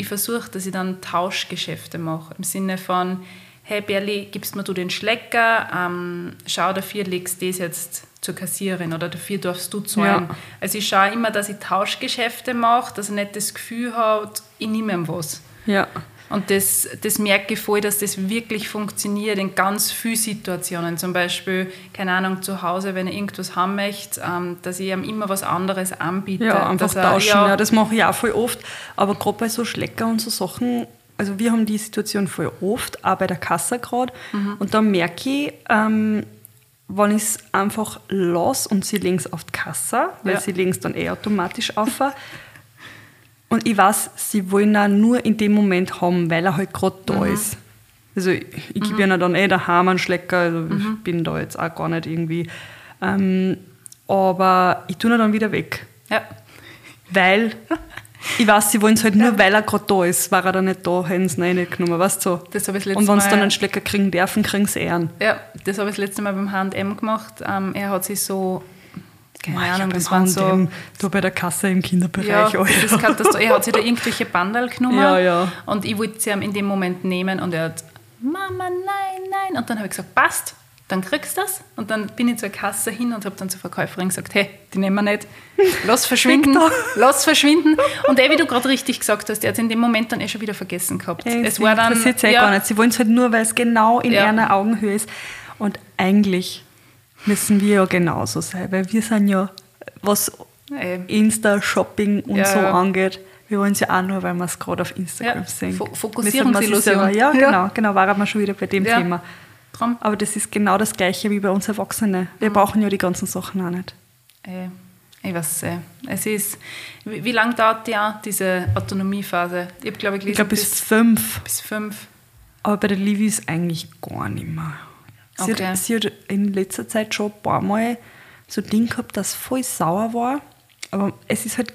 Ich versuche, dass ich dann Tauschgeschäfte mache, im Sinne von, hey Berli, gibst mir du den Schlecker, ähm, schau, dafür legst du das jetzt zur Kassierin oder dafür darfst du zahlen. Ja. Also ich schaue immer, dass ich Tauschgeschäfte mache, dass er nicht das Gefühl hat, ich nehme ihm was. Ja. Und das, das merke ich voll, dass das wirklich funktioniert in ganz vielen Situationen. Zum Beispiel, keine Ahnung, zu Hause, wenn er irgendwas haben möchte, ähm, dass ich ihm immer was anderes anbiete. Ja, einfach dass er- tauschen. ja, Ja, das mache ich auch voll oft. Aber gerade bei so Schlecker und so Sachen, also wir haben die Situation voll oft, auch bei der Kasse gerade. Mhm. Und da merke ich, ähm, wenn ich es einfach lasse und sie legen es auf die Kasse, weil Ja. sie legen es dann eh automatisch auf. [laughs] und ich weiß, sie wollen ihn nur in dem Moment haben, weil er halt gerade da Mhm. ist. Also ich, ich gebe ihnen dann eh daheim einen Schlecker, also ich bin da jetzt auch gar nicht irgendwie. Ähm, aber ich tue ihn dann wieder weg. ja. Weil ich weiß, sie wollen es halt nur, weil er gerade da ist. War er dann nicht da, hätten sie ihn eh nicht genommen, weißt du? So. Das habe ich das Und wenn sie dann einen Schlecker kriegen dürfen, kriegen sie ehren. ja, das habe ich das letzte Mal beim H&M gemacht. Ähm, er hat sich so, keine Mei, Ahnung, das waren so... H&M da bei der Kasse im Ja, Kinderbereich. das ist. Er hat sich da irgendwelche Bandal genommen Ja, ja. und ich wollte sie ihm in dem Moment nehmen und er hat Mama, nein, nein. Und dann habe ich gesagt, passt, dann kriegst du das. Und dann bin ich zur Kasse hin und habe dann zur Verkäuferin gesagt, hey, die nehmen wir nicht. Lass [laughs] verschwinden, lass verschwinden. Und eh, wie du gerade richtig gesagt hast, er hat es in dem Moment dann eh schon wieder vergessen gehabt. Ey, es war dann, ja, ja, gar nicht. Sie wollen es halt nur, weil es genau in Ja. einer Augenhöhe ist. Und eigentlich müssen wir ja genauso sein, weil wir sind ja, was Ey. Insta-Shopping und Ja, so ja. angeht, wir wollen es ja auch nur, weil wir es gerade auf Instagram Ja, sehen. Illusion. Ja, Ja. genau, genau, waren wir schon wieder bei dem. Thema. Drum. Aber das ist genau das Gleiche wie bei uns Erwachsenen. Wir Mhm. brauchen ja die ganzen Sachen auch nicht. Ey, ich weiß eh. Es ist, wie, wie lange dauert die auch, diese Autonomiephase? Ich habe, glaube ich, gelesen, Ich glaube, bis fünf. bis fünf. Aber bei der Livi ist eigentlich gar nicht mehr. Sie, Okay. hat, sie hat in letzter Zeit schon ein paar Mal so Ding gehabt, das voll sauer war. Aber es ist halt,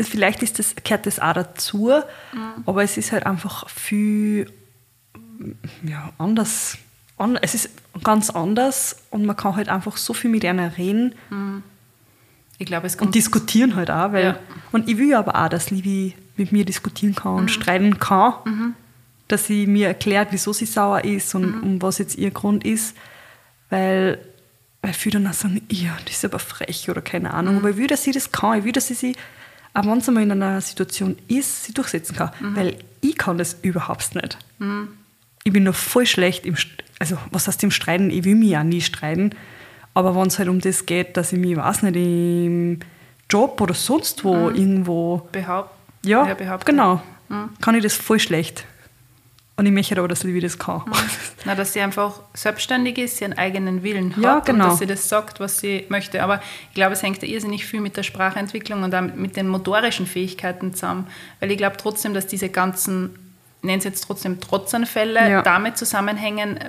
vielleicht ist das, gehört das auch dazu, Mhm. aber es ist halt einfach viel ja, anders. An, es ist ganz anders und man kann halt einfach so viel mit einer reden Ich glaube, es kommt und diskutieren halt auch. Weil, Ja. Und ich will aber auch, dass Livi mit mir diskutieren kann und streiten kann. Dass sie mir erklärt, wieso sie sauer ist und um was jetzt ihr Grund ist. Weil, weil viele dann auch sagen, ja, das ist aber frech oder keine Ahnung. Aber ich will, dass sie das kann. Ich will, dass sie sie, auch wenn sie mal in einer Situation ist, sie durchsetzen kann. Weil ich kann das überhaupt nicht. Ich bin noch voll schlecht im, also was heißt im Streiten? Ich will mich ja nie streiten. Aber wenn es halt um das geht, dass ich mich, weiß nicht, im Job oder sonst wo irgendwo behaupt, ja, ja, behauptet. genau. Kann ich das voll schlecht. Und ich möchte aber, dass Livi das kann. Na, dass sie einfach selbstständig ist, sie einen eigenen Willen hat Ja, und genau. dass sie das sagt, was sie möchte. Aber ich glaube, es hängt da irrsinnig viel mit der Sprachentwicklung und auch mit den motorischen Fähigkeiten zusammen. Weil ich glaube trotzdem, dass diese ganzen, ich nenne es jetzt trotzdem Trotzanfälle, Ja. damit zusammenhängen,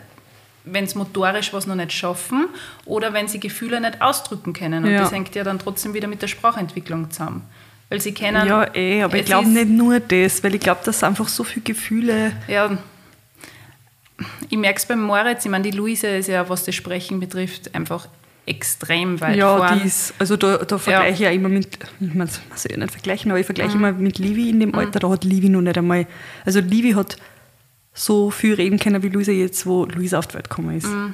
wenn sie motorisch was noch nicht schaffen oder wenn sie Gefühle nicht ausdrücken können. Und Ja. das hängt ja dann trotzdem wieder mit der Sprachentwicklung zusammen. Weil sie kennen. Ja, eh, aber ich glaube nicht nur das, weil ich glaube, dass einfach so viele Gefühle. Ja, ich merke es beim Moritz, ich meine, die Luise ist ja, was das Sprechen betrifft, einfach extrem weit ja, vorn. die ist, also da, da vergleiche ich ja immer mit, man soll ja nicht vergleichen, aber ich vergleiche Mhm. immer mit Livi in dem Alter, da hat Livi noch nicht einmal, also Livi hat so viel reden können wie Luisa jetzt, wo Luisa auf die Welt gekommen ist. Mhm.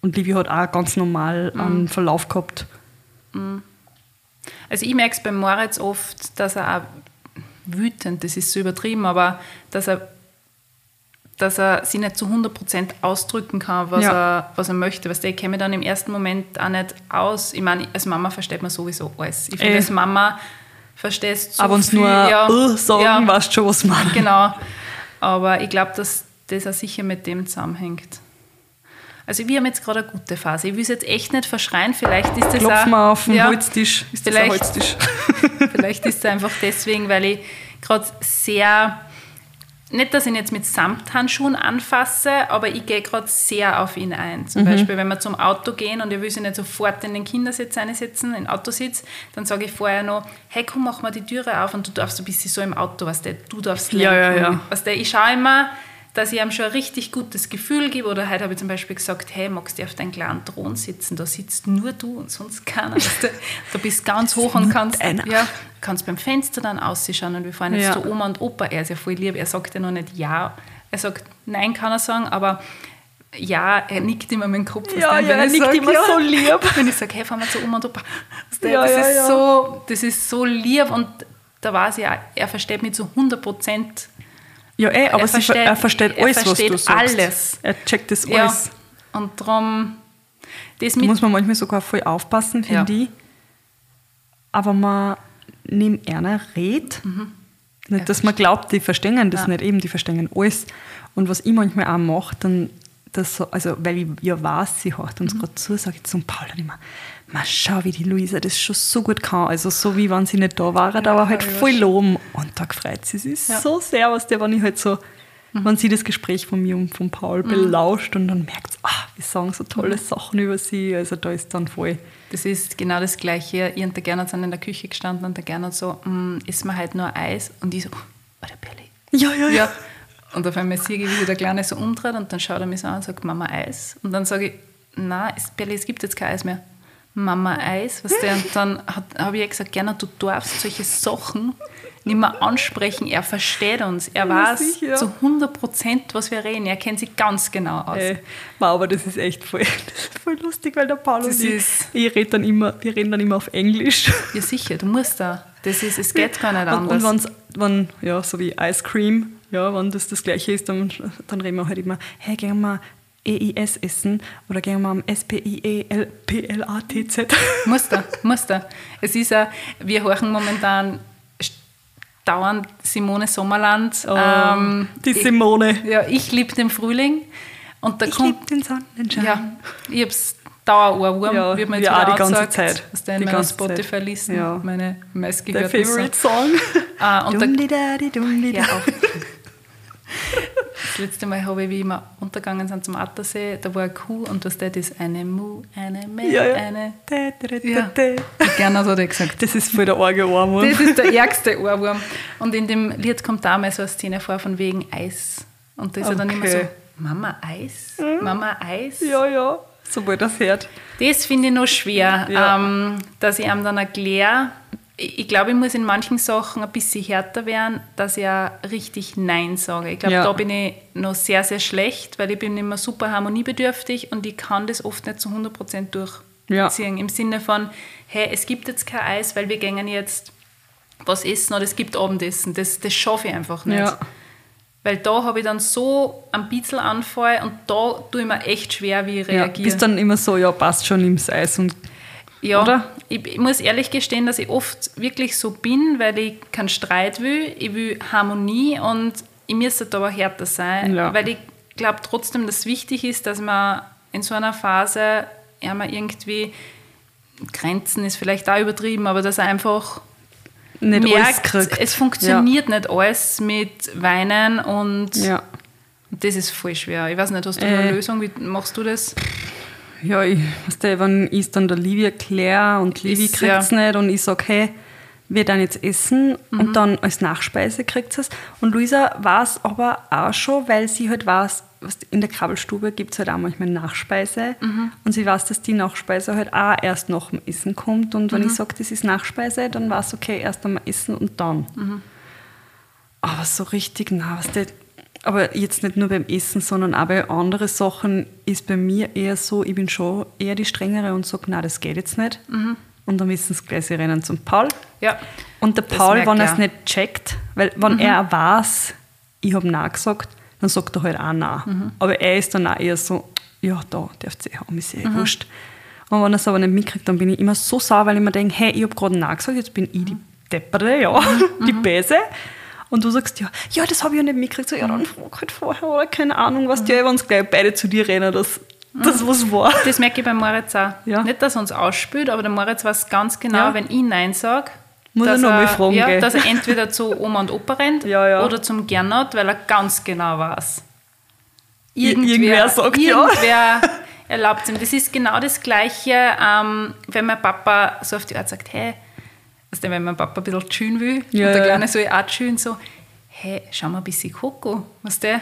Und Livi hat auch ganz normal einen Verlauf gehabt. Also ich merke es beim Moritz oft, dass er auch wütend, das ist so übertrieben, aber dass er, dass er sich nicht zu 100% ausdrücken kann, was, Ja. er, was er möchte. Weißt du, ich mich dann im ersten Moment auch nicht aus. Ich meine, als Mama versteht man sowieso alles. Ich finde, Eh. als Mama verstehst du so aber uns viel. nur ja, sagen, ja, weißt schon, was man. Genau. [laughs] Aber ich glaube, dass das auch sicher mit dem zusammenhängt. Also wir haben jetzt gerade eine gute Phase. Ich will es jetzt echt nicht verschreien. Vielleicht ist das Klopfen auch, wir auf den ja, Holztisch. Ist das vielleicht- Holztisch? [laughs] [laughs] Vielleicht ist es einfach deswegen, weil ich gerade sehr, nicht, dass ich ihn jetzt mit Samthandschuhen anfasse, aber ich gehe gerade sehr auf ihn ein. Zum Beispiel, wenn wir zum Auto gehen und ich will sie nicht sofort in den Kindersitz einsetzen, in den Autositz, dann sage ich vorher noch, hey, komm, mach mal die Türe auf und du darfst ein bisschen so im Auto, weißt du, du darfst Ja, ja, lenken. ja. Weißt du, ich schaue immer, dass ich ihm schon ein richtig gutes Gefühl gebe. Oder heute habe ich zum Beispiel gesagt, hey, magst du auf deinem kleinen Thron sitzen? Da sitzt nur du und sonst keiner. Du, du bist ganz hoch und kannst, ja, kannst beim Fenster dann ausschauen. Und wir fahren jetzt Ja. zu Oma und Opa. Er ist ja voll lieb. Er sagt ja noch nicht ja. Er sagt, nein, kann er sagen, aber ja, er nickt immer mit dem Kopf. Ja, ja, wenn er nickt immer ja. so lieb. Wenn ich sage, hey, fahren wir zu Oma und Opa. Das, ja, ist. So, das ist so lieb und da weiß ich auch, er versteht mich zu 100 Prozent. Ja, eh, aber Er versteht- er versteht er alles, versteht was du sagst. alles. Er checkt das Ja. alles. Und darum, das Da muss man manchmal sogar voll aufpassen, finde Ja. ich. Aber man nimmt einer redet. Nicht, dass man glaubt, die verstehen das Mhm. Ja. nicht, eben, die verstehen alles. Und was ich manchmal auch mache, dann, das so, also, weil ich ja weiß, sie hört Mhm. uns gerade zu, sage ich zum Paul dann immer, mal schau, wie die Luisa das schon so gut kann. Also so wie wenn sie nicht da war, aber halt hab ich voll loben. Und da freut sie sich Ja. Mhm. so sehr, was der, wenn ich halt so, wenn sie das Gespräch von mir und von Paul belauscht und dann merkt sie, ah, wir sagen so tolle Mhm. Sachen über sie. Also da ist dann voll. Das ist genau das Gleiche. Ich und der Gernot sind in der Küche gestanden und der Gernot so, mm, isst mir heute nur Eis? Und ich so, oh, der Berli. Ja, ja, Ja. Und auf einmal sehe ich, wie sich der Kleine so umdreht und dann schaut er mich so an und sagt, Mama Eis. Und dann sage ich, na, es gibt jetzt kein Eis mehr. Mama Eis, was der? Und dann habe ich ja gesagt, Gernot, du darfst solche Sachen nicht mehr ansprechen. Er versteht uns. Er weiß sicher. zu 100 Prozent, was wir reden. Er kennt sich ganz genau aus. Äh, wow, aber das ist echt voll, ist [laughs] voll lustig, weil der Paul Das und ich, ist- ich red dann immer, wir reden dann immer auf Englisch. Ja, sicher, du musst da. Das ist, es geht gar nicht Und, anders. und wenn's, wenn, ja, so wie Ice Cream, ja, wenn das das Gleiche ist, dann, dann reden wir halt immer, hey, gehen wir EIS essen oder gehen wir am E S-P-I-E-L-P-L-A-T-Z. [laughs] Muster, Muster. Es ist ja, wir horchen momentan dauernd Simone Sommerland. ähm, Oh, die Simone. Ich, ja, ich liebe den Frühling. Und da Ich kommt. lieb den Sonnenschein. Ja, ich hab's Dauerohrwurm, Ja, mir wir jetzt wieder die ganze angesagt, Zeit. Meiner ganze Zeit. Spotify-Listen, Ja. meine meistgehörten Favorite Song. Ah, und da, ja, auch. Das letzte Mal habe ich, wie wir untergegangen sind zum Attersee, da war eine Kuh und was das ist eine Mu, eine Meh, Ja, ja. eine. Da, da, da, Ja. Gerner hat er gesagt. Das ist voll der arge Ohrwurm. Das ist der ärgste Ohrwurm. Und in dem Lied kommt da mal so eine Szene vor von wegen Eis. Und da ist er dann immer so, Okay. Mama Eis? Mama Eis? Ja, ja, sobald das hört. Das finde ich noch schwer, Ja. ähm, dass ich ihm dann erkläre. Ich, glaube, ich muss in manchen Sachen ein bisschen härter werden, dass ich auch richtig Nein sage. Ich glaube, Ja. da bin ich noch sehr, sehr schlecht, weil ich bin immer super harmoniebedürftig und ich kann das oft nicht zu 100% durchziehen. Ja. Im Sinne von, hey, es gibt jetzt kein Eis, weil wir gehen jetzt was essen oder es gibt Abendessen. Das, das schaffe ich einfach nicht. Ja. Weil da habe ich dann so einen Bitzelanfall und da tue ich mir echt schwer, wie ich Ja, reagiere. bist dann immer so, ja, passt schon, nimm's Eis und Ja, Oder? Ich, muss ehrlich gestehen, dass ich oft wirklich so bin, weil ich keinen Streit will. Ich will Harmonie und ich müsste da aber härter sein, Ja. weil ich glaube trotzdem, dass es wichtig ist, dass man in so einer Phase ja, man irgendwie Grenzen ist vielleicht auch übertrieben, aber dass einfach nicht merkt, es funktioniert nicht alles mit Weinen und Ja. Das ist voll schwer. Ich weiß nicht, hast du Äh. eine Lösung? Wie machst du das? Ja, ich, weißt du, wenn ich dann der Livia erkläre und Livi Ist, kriegt es nicht und ich sage, hey, wir dann jetzt essen Mhm. und dann als Nachspeise kriegt sie es. Und Luisa weiß aber auch schon, weil sie halt weiß, in der Krabbelstube gibt es halt auch manchmal Nachspeise Mhm. und sie weiß, dass die Nachspeise halt auch erst nach dem Essen kommt und wenn ich Mhm. sage, das ist Nachspeise, dann weiß okay, erst einmal essen und dann. Mhm. Aber so richtig, na, was der, aber jetzt nicht nur beim Essen, sondern auch bei anderen Sachen ist bei mir eher so, ich bin schon eher die strengere und sage, na, das geht jetzt nicht. Und dann wissen sie gleich, sie rennen zum Paul. Ja. Und der Das Paul, wenn er er. es nicht checkt, weil wenn er auch weiß, ich habe Nein gesagt, dann sagt er halt auch Nein. Aber er ist dann auch eher so, ja, da darf sie haben, ist eh wurscht. Und wenn er es aber nicht mitkriegt, dann bin ich immer so sauer, weil ich mir denke, hey, ich habe gerade Nein gesagt, jetzt bin ich die Deppere, ja, [laughs] die Böse. Und du sagst, ja, ja, das habe ich ja nicht mitgekriegt. So, ja, dann frag halt vorher oder keine Ahnung, was dir, wenn es gleich beide zu dir rennen, dass das was war. Das merke ich bei Moritz auch. Ja. Nicht, dass er uns ausspült, aber der Moritz weiß ganz genau, Ja. wenn ich Nein sage, Muss er dass, er, fragen, ja, dass er entweder zu Oma und Opa rennt Ja, ja. oder zum Gernot, weil er ganz genau weiß. Ir- irgendwer sagt ja. irgendwer erlaubt ihm. Das ist genau das Gleiche, ähm, wenn mein Papa so auf die Art sagt, hey, weißt du, wenn mein Papa ein bisschen schön will, Ja, und der. Kleine soll auch schön so, hey, schau mal ein bisschen Coco, weißt du?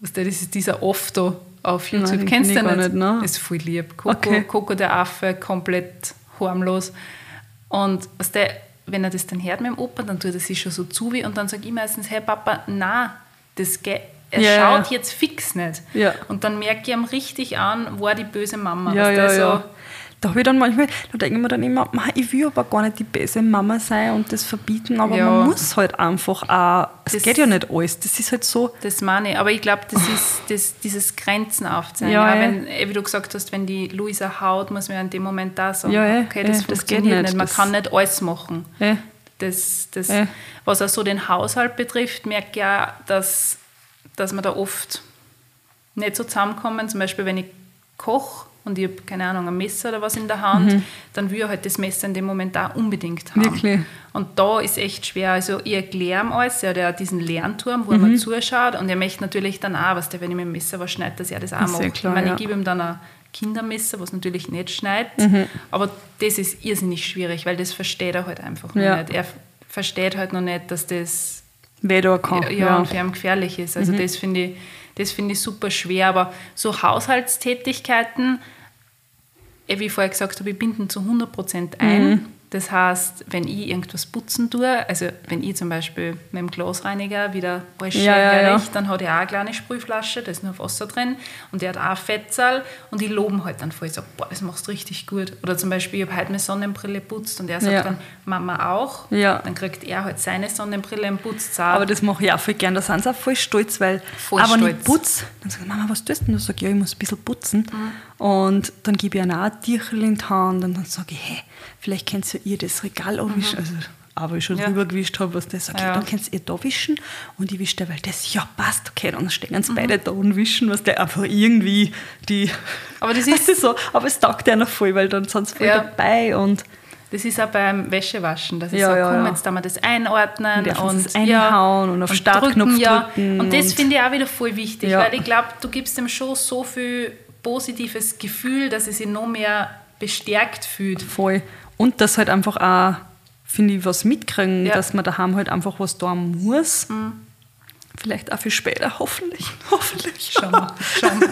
Weißt du, das ist dieser oft da auf YouTube. den Kennst du den nicht? nicht, ne? Das ist voll lieb. Coco, Okay. Coco der Affe, komplett harmlos. Und weißt du, wenn er das dann hört mit dem Opa, dann tut er sich schon so zu wie und dann sage ich meistens, hey Papa, na, das geht. Er ja. schaut jetzt fix nicht. Ja. Und dann merke ich ihm richtig an, war die böse Mama. Ja, ja, so, ja. Da habe ich dann manchmal, da denke ich mir dann immer, "Ma, ich will aber gar nicht die böse Mama sein und das verbieten, aber Ja. man muss halt einfach auch, es Das- geht ja nicht alles, das ist halt so, Das meine ich. Aber ich glaube, das ist das, dieses Grenzen aufzeigen. Ja, Ja, wenn, eh, wie du gesagt hast, wenn die Luisa haut, muss man in dem Moment da sagen, Ja, okay, das das funktioniert geht nicht. nicht. Man Das- kann nicht alles machen. Das, das. Was auch so den Haushalt betrifft, merke ich ja, dass, dass wir da oft nicht so zusammenkommen. Zum Beispiel, wenn ich koche und ich habe, keine Ahnung, ein Messer oder was in der Hand, dann will ich halt das Messer in dem Moment auch unbedingt haben. Mhm. Wirklich? Und da ist echt schwer. Also ich erkläre ihm alles, er hat ja diesen Lernturm, wo er Mhm. mir zuschaut und er möchte natürlich dann auch, was der, wenn ich mit dem Messer was schneide, dass er das auch eh macht. klar, ich meine, ja. ich gebe ihm dann ein Kindermesser, was natürlich nicht schneidet, Mhm. aber das ist irrsinnig schwierig, weil das versteht er halt einfach noch Ja. nicht. Er versteht halt noch nicht, dass das da kann. ja, Ja, und für ihn gefährlich ist. Also das finde ich, das finde ich super schwer. Aber so Haushaltstätigkeiten, wie ich vorher gesagt habe, ich binden zu 100% ein. Das heißt, wenn ich irgendwas putzen tue, also wenn ich zum Beispiel mit dem Glasreiniger wieder Wäsche Ja, ja, ja. herrichte, dann hat er auch eine kleine Sprühflasche, da ist nur Wasser drin und der hat auch ein Fettsaal und die loben halt dann voll, so, boah, das machst du richtig gut. Oder zum Beispiel, ich habe heute meine Sonnenbrille putzt und er sagt Ja. dann, Mama auch. Ja. Dann kriegt er halt seine Sonnenbrille und putzt sie auch. aber das mache ich auch voll gern, da sind sie auch voll stolz, weil Voll aber wenn ich stolz. putze, dann sie, Mama, was tust du denn? Dann sage ich, ja, ich muss ein bisschen putzen. Mhm. Und dann gebe ich ihnen auch ein Tierchen in die Hand und dann sage ich, hey, vielleicht könnt ihr ihr das Regal anwischen. Also, aber ich schon Mhm. Ja. drüber gewischt habe, was das, okay, Ja. dann könnt ihr da wischen und ich wische derweil das, ja, passt, okay, dann stehen Mhm. sie beide da und wischen, was der einfach irgendwie die. [laughs] Aber das [laughs] ist- so, aber es taugt einer voll, weil dann sind sie voll Ja. dabei und Das ist auch beim Wäschewaschen, dass ich Ja, sage, ja, komm, ja. jetzt da wir das einordnen Und und, es einhauen und auf Startknopf drücken Und das und- finde ich auch wieder voll wichtig, Ja. weil ich glaube, du gibst dem schon so viel positives Gefühl, dass es sich noch mehr bestärkt fühlt. Voll. Und dass halt einfach auch, finde ich, was mitkriegen, Ja. dass man daheim halt einfach was da muss. Vielleicht auch für später, hoffentlich. [laughs] Hoffentlich. Schauen wir, schauen wir.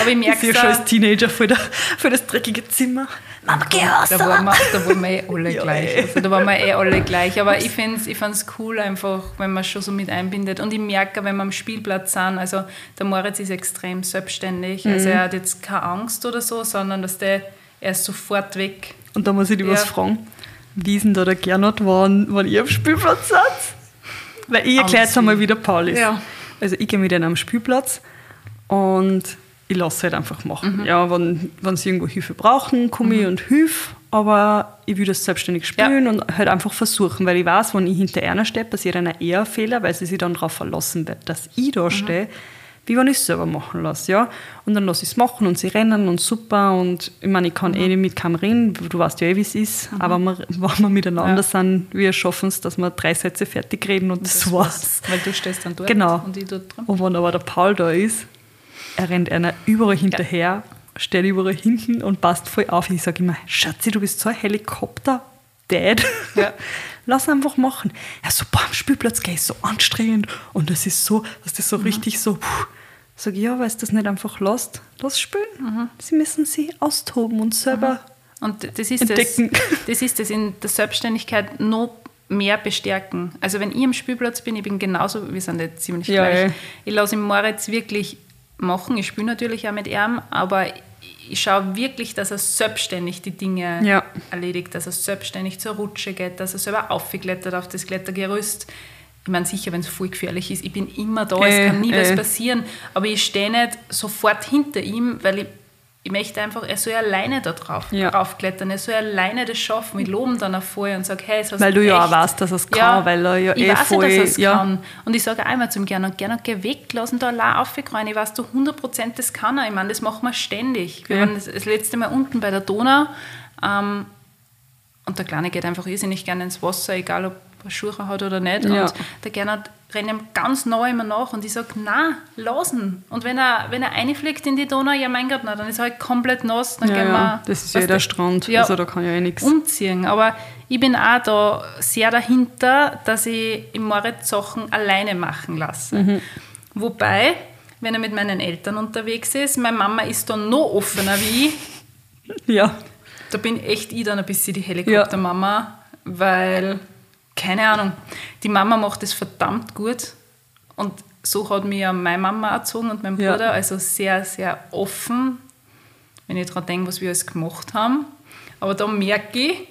Aber ich Ich merke es schon als Teenager für, der, für das dreckige Zimmer. Mama, geh raus! Da waren wir, da waren wir eh alle Ja, gleich. eh. Also da waren wir eh alle gleich. Aber ich finde es ich find's cool, einfach, wenn man schon so mit einbindet. Und ich merke, wenn wir am Spielplatz sind, also der Moritz ist extrem selbstständig. Mhm. Also er hat jetzt keine Angst oder so, sondern dass der, er ist sofort weg. Und da muss ich dich Ja. was fragen. Wie ist denn da der Gernot, wann, wann ihr am Spielplatz seid? Weil ich erkläre jetzt einmal, wie der Paul ist. Ja. Also ich gehe mit ihnen am Spielplatz und ich lasse halt einfach machen. Mhm. Ja, wenn, wenn sie irgendwo Hilfe brauchen, komme ich und hilf, aber ich will das selbstständig spielen und halt einfach versuchen, weil ich weiß, wenn ich hinter einer stehe, passiert einer eher Fehler, weil sie sich dann darauf verlassen wird, dass ich Mhm. da stehe, wie wenn ich es selber machen lasse, ja. Und dann lasse ich es machen und sie rennen und super und ich meine, ich kann eh nicht mit keinem reden, du weißt ja eh, wie es ist, aber wir, wenn wir miteinander Ja. sind, wir schaffen es, dass wir drei Sätze fertig reden und das, war's. Weil du stehst dann dort Genau. und ich dort dran. Und wenn aber der Paul da ist, er rennt einer überall hinterher, steht überall hinten und passt voll auf. Ich sage immer, Schatzi, du bist so ein Helikopter. Dad, Ja. [laughs] lass einfach machen. Ja, boah, am Spielplatz gehen ist so anstrengend und das ist so, dass das so Mhm. richtig so, puh. Sag ich, ja, weil es das nicht einfach lässt, lass spielen. Mhm. Sie müssen sie austoben und selber. Und das ist das, Entdecken. [laughs] das ist das in der Selbstständigkeit noch mehr bestärken. Also wenn ich am Spielplatz bin, ich bin genauso, wir sind jetzt ziemlich Ja, gleich. ja. Ich lasse den Moritz wirklich machen. Ich spiele natürlich auch mit ihm, aber ich schaue wirklich, dass er selbstständig die Dinge Ja. erledigt, dass er selbstständig zur Rutsche geht, dass er selber aufgeklettert auf das Klettergerüst. Ich meine, sicher, wenn es voll gefährlich ist, ich bin immer da, Äh, es kann nie was äh. passieren, aber ich stehe nicht sofort hinter ihm, weil ich, ich möchte einfach, er soll alleine da drauf Ja. raufklettern, er soll alleine das schaffen. Ich lobe dann auch vorher und sage, hey, es hast Weil du ja auch echt- weißt, dass er es kann, weil er ja ich eh weiß voll- ja, dass er es ja. kann. Und ich sage immer zum Gernot, Gernot, geh weg, lass ihn da allein aufgeräumen. Ich weiß, zu 100% das kann er. Ich meine, das machen wir ständig. Wir Ja. waren das, das letzte Mal unten bei der Donau ähm, und der Kleine geht einfach irrsinnig gerne ins Wasser, egal ob er Schuhe hat oder nicht. Ja. Und der Gernot rennt ihm ganz neu immer nach und ich sage, na, lass ihn. Und wenn er, wenn er reinfliegt in die Donau, ja mein Gott, na, dann ist er halt komplett nass. Dann Ja, gehen ja, wir, das ist ja der Strand, Ja. also da kann ja eh nichts. umziehen. Aber ich bin auch da sehr dahinter, dass ich im Moritz Sachen alleine machen lasse. Mhm. Wobei, wenn er mit meinen Eltern unterwegs ist, meine Mama ist da noch offener wie ich. [laughs] Ja, Da bin echt ich dann ein bisschen die Helikoptermama, weil, keine Ahnung, die Mama macht es verdammt gut. Und so hat mich ja meine Mama erzogen und mein Ja. Bruder, also sehr, sehr offen, wenn ich daran denke, was wir alles gemacht haben. Aber da merke ich,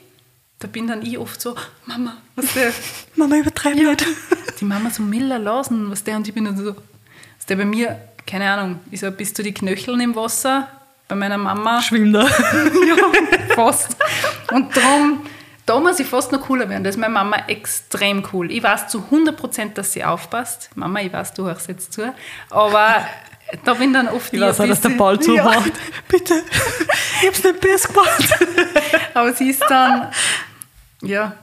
da bin dann ich oft so, Mama, was der, Mama übertreib nicht. die Mama so Miller lassen, was der, und ich bin dann so, was der bei mir, keine Ahnung, ist so bis zu die Knöcheln im Wasser, bei meiner Mama Schwimm da. [laughs] fast. Und darum, da muss ich fast noch cooler werden. Da ist meine Mama extrem cool. Ich weiß zu 100%, dass sie aufpasst. Mama, ich weiß, du hörst jetzt zu. Aber [laughs] da bin dann oft Ich weiß auch, dass der Ball zu zumacht. Bitte, ich hab's nicht besser gemacht. [laughs] Aber sie ist dann, ja,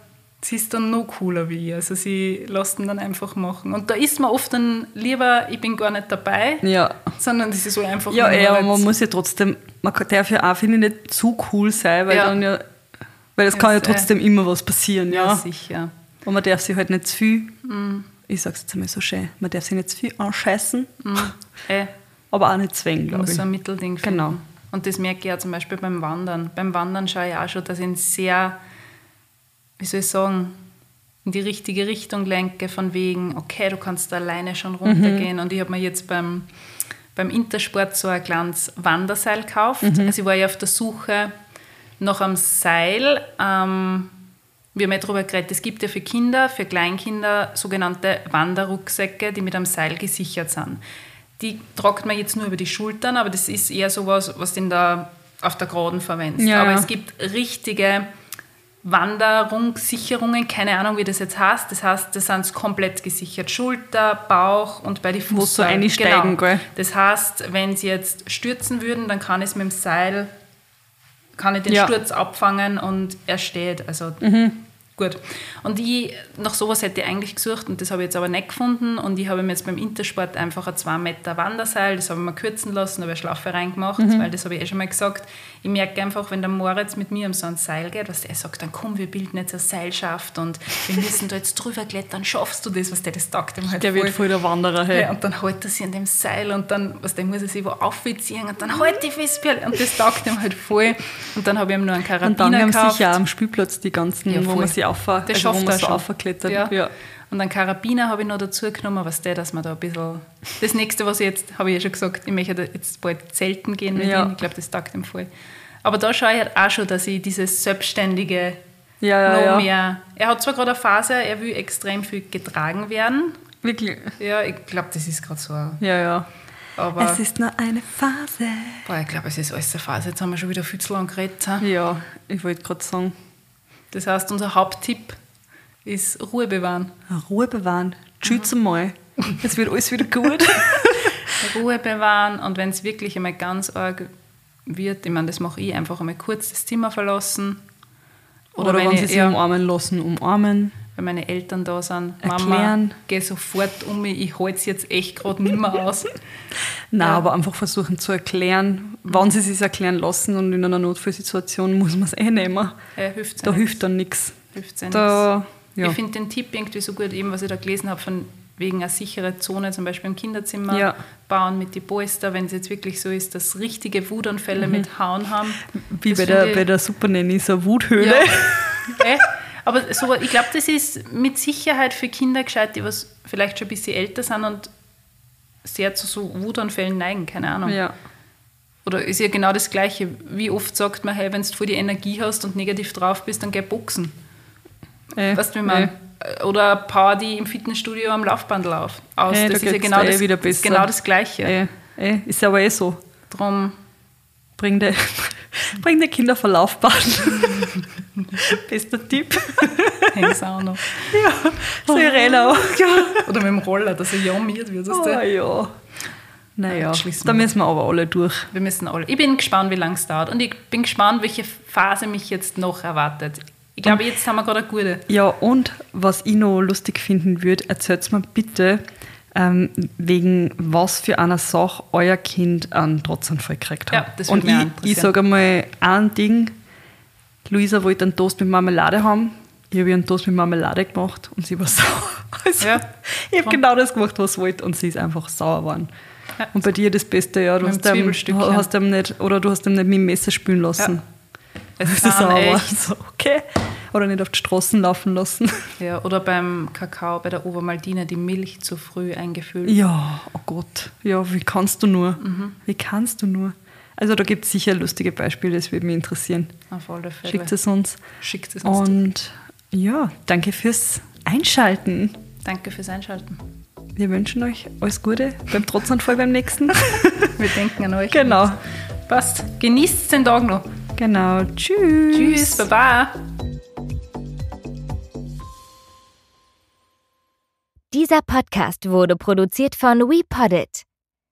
sie ist dann noch cooler wie ich. Also sie lässt ihn dann einfach machen. Und da ist mir oft dann lieber, ich bin gar nicht dabei, Ja. sondern das ist so einfach Ja, ey, aber man muss ja trotzdem, man darf ja auch, finde ich, nicht zu cool sein, weil Ja. dann ja, weil es kann ja trotzdem immer was passieren, ja, ja. sicher. Und man darf sich halt nicht zu viel, ich sag's jetzt einmal so schön, man darf sich nicht zu viel anscheißen, Äh, aber auch nicht zwängen, Man glaube muss ich. so ein Mittelding finden. Genau. Und das merke ich ja zum Beispiel beim Wandern. Beim Wandern schaue ich auch schon, dass ich ihn sehr, wie soll ich sagen, in die richtige Richtung lenke, von wegen, okay, du kannst da alleine schon runtergehen. Und ich habe mir jetzt beim, beim Intersport so ein kleines Wanderseil gekauft. Also ich war ja auf der Suche nach einem Seil. Ähm, wir haben ja darüber geredet, es gibt ja für Kinder, für Kleinkinder sogenannte Wanderrucksäcke, die mit einem Seil gesichert sind. Die tragt man jetzt nur über die Schultern, aber das ist eher sowas, was du in der, auf der Geraden verwendest. Ja, aber ja. es gibt richtige Wanderungssicherungen, keine Ahnung, wie das jetzt heißt. Das heißt, das sind komplett gesichert. Schulter, Bauch und bei den Fuß. so einsteigen, gell? Das heißt, wenn sie jetzt stürzen würden, dann kann es mit dem Seil, kann ich den Ja. Sturz abfangen und er steht. Also gut. Und ich, nach sowas hätte ich eigentlich gesucht und das habe ich jetzt aber nicht gefunden. Und ich habe mir jetzt beim Intersport einfach ein 2 Meter Wanderseil, das habe ich mir kürzen lassen, habe eine Schlaufe reingemacht, weil das habe ich eh schon mal gesagt. Ich merke einfach, wenn der Moritz mit mir um so ein Seil geht, was er sagt, dann komm, wir bilden jetzt eine Seilschaft und wir müssen da jetzt drüber klettern, schaffst du das, was der das ihm halt Der wird voll der Wanderer, hey. ja, und dann hält er sich an dem Seil und dann, was der muss er sich wo aufziehen und dann halt die fest und das taugt ihm halt voll. Und dann habe ich ihm nur einen Karabiner Und dann haben gekauft. sicher auch am Spielplatz die ganzen, Ja, wo voll. man sie auf, Das also schafft so schon. aufklettert. Ja. Ja. Und einen Karabiner habe ich noch dazu genommen, was der, dass man da ein bisschen. Das nächste, was ich jetzt, habe ich ja schon gesagt, ich möchte jetzt bald zelten gehen mit Ja. ihm. Ich glaube, das taugt ihm voll. Aber da schaue ich halt auch schon, dass ich dieses Selbstständige Ja, ja, noch ja. mehr. Er hat zwar gerade eine Phase, er will extrem viel getragen werden. Wirklich. Ja, ich glaube, das ist gerade so. Ja, ja. Aber Es ist nur eine Phase. boah, ich glaube, es ist alles eine Phase. Jetzt haben wir schon wieder viel zu lange geredet. Ja, ich wollte gerade sagen, Das heißt, unser Haupttipp ist Ruhe bewahren. Ruhe bewahren, tschüss mal. Es wird alles wieder gut. [laughs] Ruhe bewahren und wenn es wirklich einmal ganz arg wird, ich meine, das mache ich, einfach einmal kurz das Zimmer verlassen. Oder, Oder wenn, wenn sie sich umarmen lassen, umarmen. Wenn meine Eltern da sind, Erklären. Mama, geh sofort um mich, ich halte es jetzt echt gerade nicht mehr aus. [laughs] Nein, ja. aber einfach versuchen zu erklären, wann sie es erklären lassen und in einer Notfallsituation muss man es eh nehmen. Ja, hilft da hilft dann nichts. Hilft ja Ich finde den Tipp irgendwie so gut, eben was ich da gelesen habe, von wegen eine sichere Zone, zum Beispiel im Kinderzimmer ja. bauen mit die Polster, wenn es jetzt wirklich so ist, dass richtige Wutanfälle mhm. mit Hauen haben. Wie bei der, bei der Super Nanny, so eine Wuthöhle. Ja. [laughs] äh, aber so, ich glaube, das ist mit Sicherheit für Kinder gescheit, die was vielleicht schon ein bisschen älter sind und sehr zu so Wutanfällen neigen, keine Ahnung. Ja. Oder ist ja genau das Gleiche. Wie oft sagt man, hey, wenn du voll die Energie hast und negativ drauf bist, dann geh boxen. Äh, weißt du, wie man. Äh oder Power, die im Fitnessstudio am Laufband lauf, aus. Hey, das da ist ja genau, eh das, wieder besser. genau das Gleiche. Ey, ist aber eh so. Drum bring die, [laughs] bring die Kinder vom Laufband. [laughs] [laughs] Bester Tipp. [laughs] Hängt auch noch. Ja, so Irene auch. Oder mit dem Roller, dass er jammiert wird. Oh ja. Naja, da müssen wir aber alle durch. Wir müssen alle. Ich bin gespannt, wie lange es dauert. Und ich bin gespannt, welche Phase mich jetzt noch erwartet. Ich glaube, jetzt haben wir gerade eine gute. Ja, und was ich noch lustig finden würde, erzählt mir bitte, ähm, wegen was für einer Sache euer Kind einen Trotzanfall gekriegt hat. Ja, das und ich, ich sage einmal ein Ding, Luisa wollte einen Toast mit Marmelade haben. Ich habe einen Toast mit Marmelade gemacht und sie war [laughs] sauer. Also, ja, ich habe genau das gemacht, was ich wollte und sie ist einfach sauer geworden. Ja. Und bei dir das Beste, ja, du hast ihm, hast ihm nicht, oder du hast ihm nicht mit dem Messer spülen lassen. Ja. Es [laughs] ist sauer. So, okay. Oder nicht auf die Straßen laufen lassen. Ja, oder beim Kakao, bei der Obermaldina, die Milch zu früh eingefüllt. Ja, oh Gott. Ja, wie kannst du nur? Mhm. Wie kannst du nur? Also da gibt es sicher lustige Beispiele, das würde mich interessieren. Auf alle Fälle. Schickt es uns. Schickt es uns. Und ja, danke fürs Einschalten. Danke fürs Einschalten. Wir wünschen euch alles Gute beim Trotzanfall beim nächsten. [laughs] Wir denken an euch. Genau. Passt. Genießt den Tag noch. Genau. Tschüss. Tschüss. Baba. Dieser Podcast wurde produziert von WePoddit.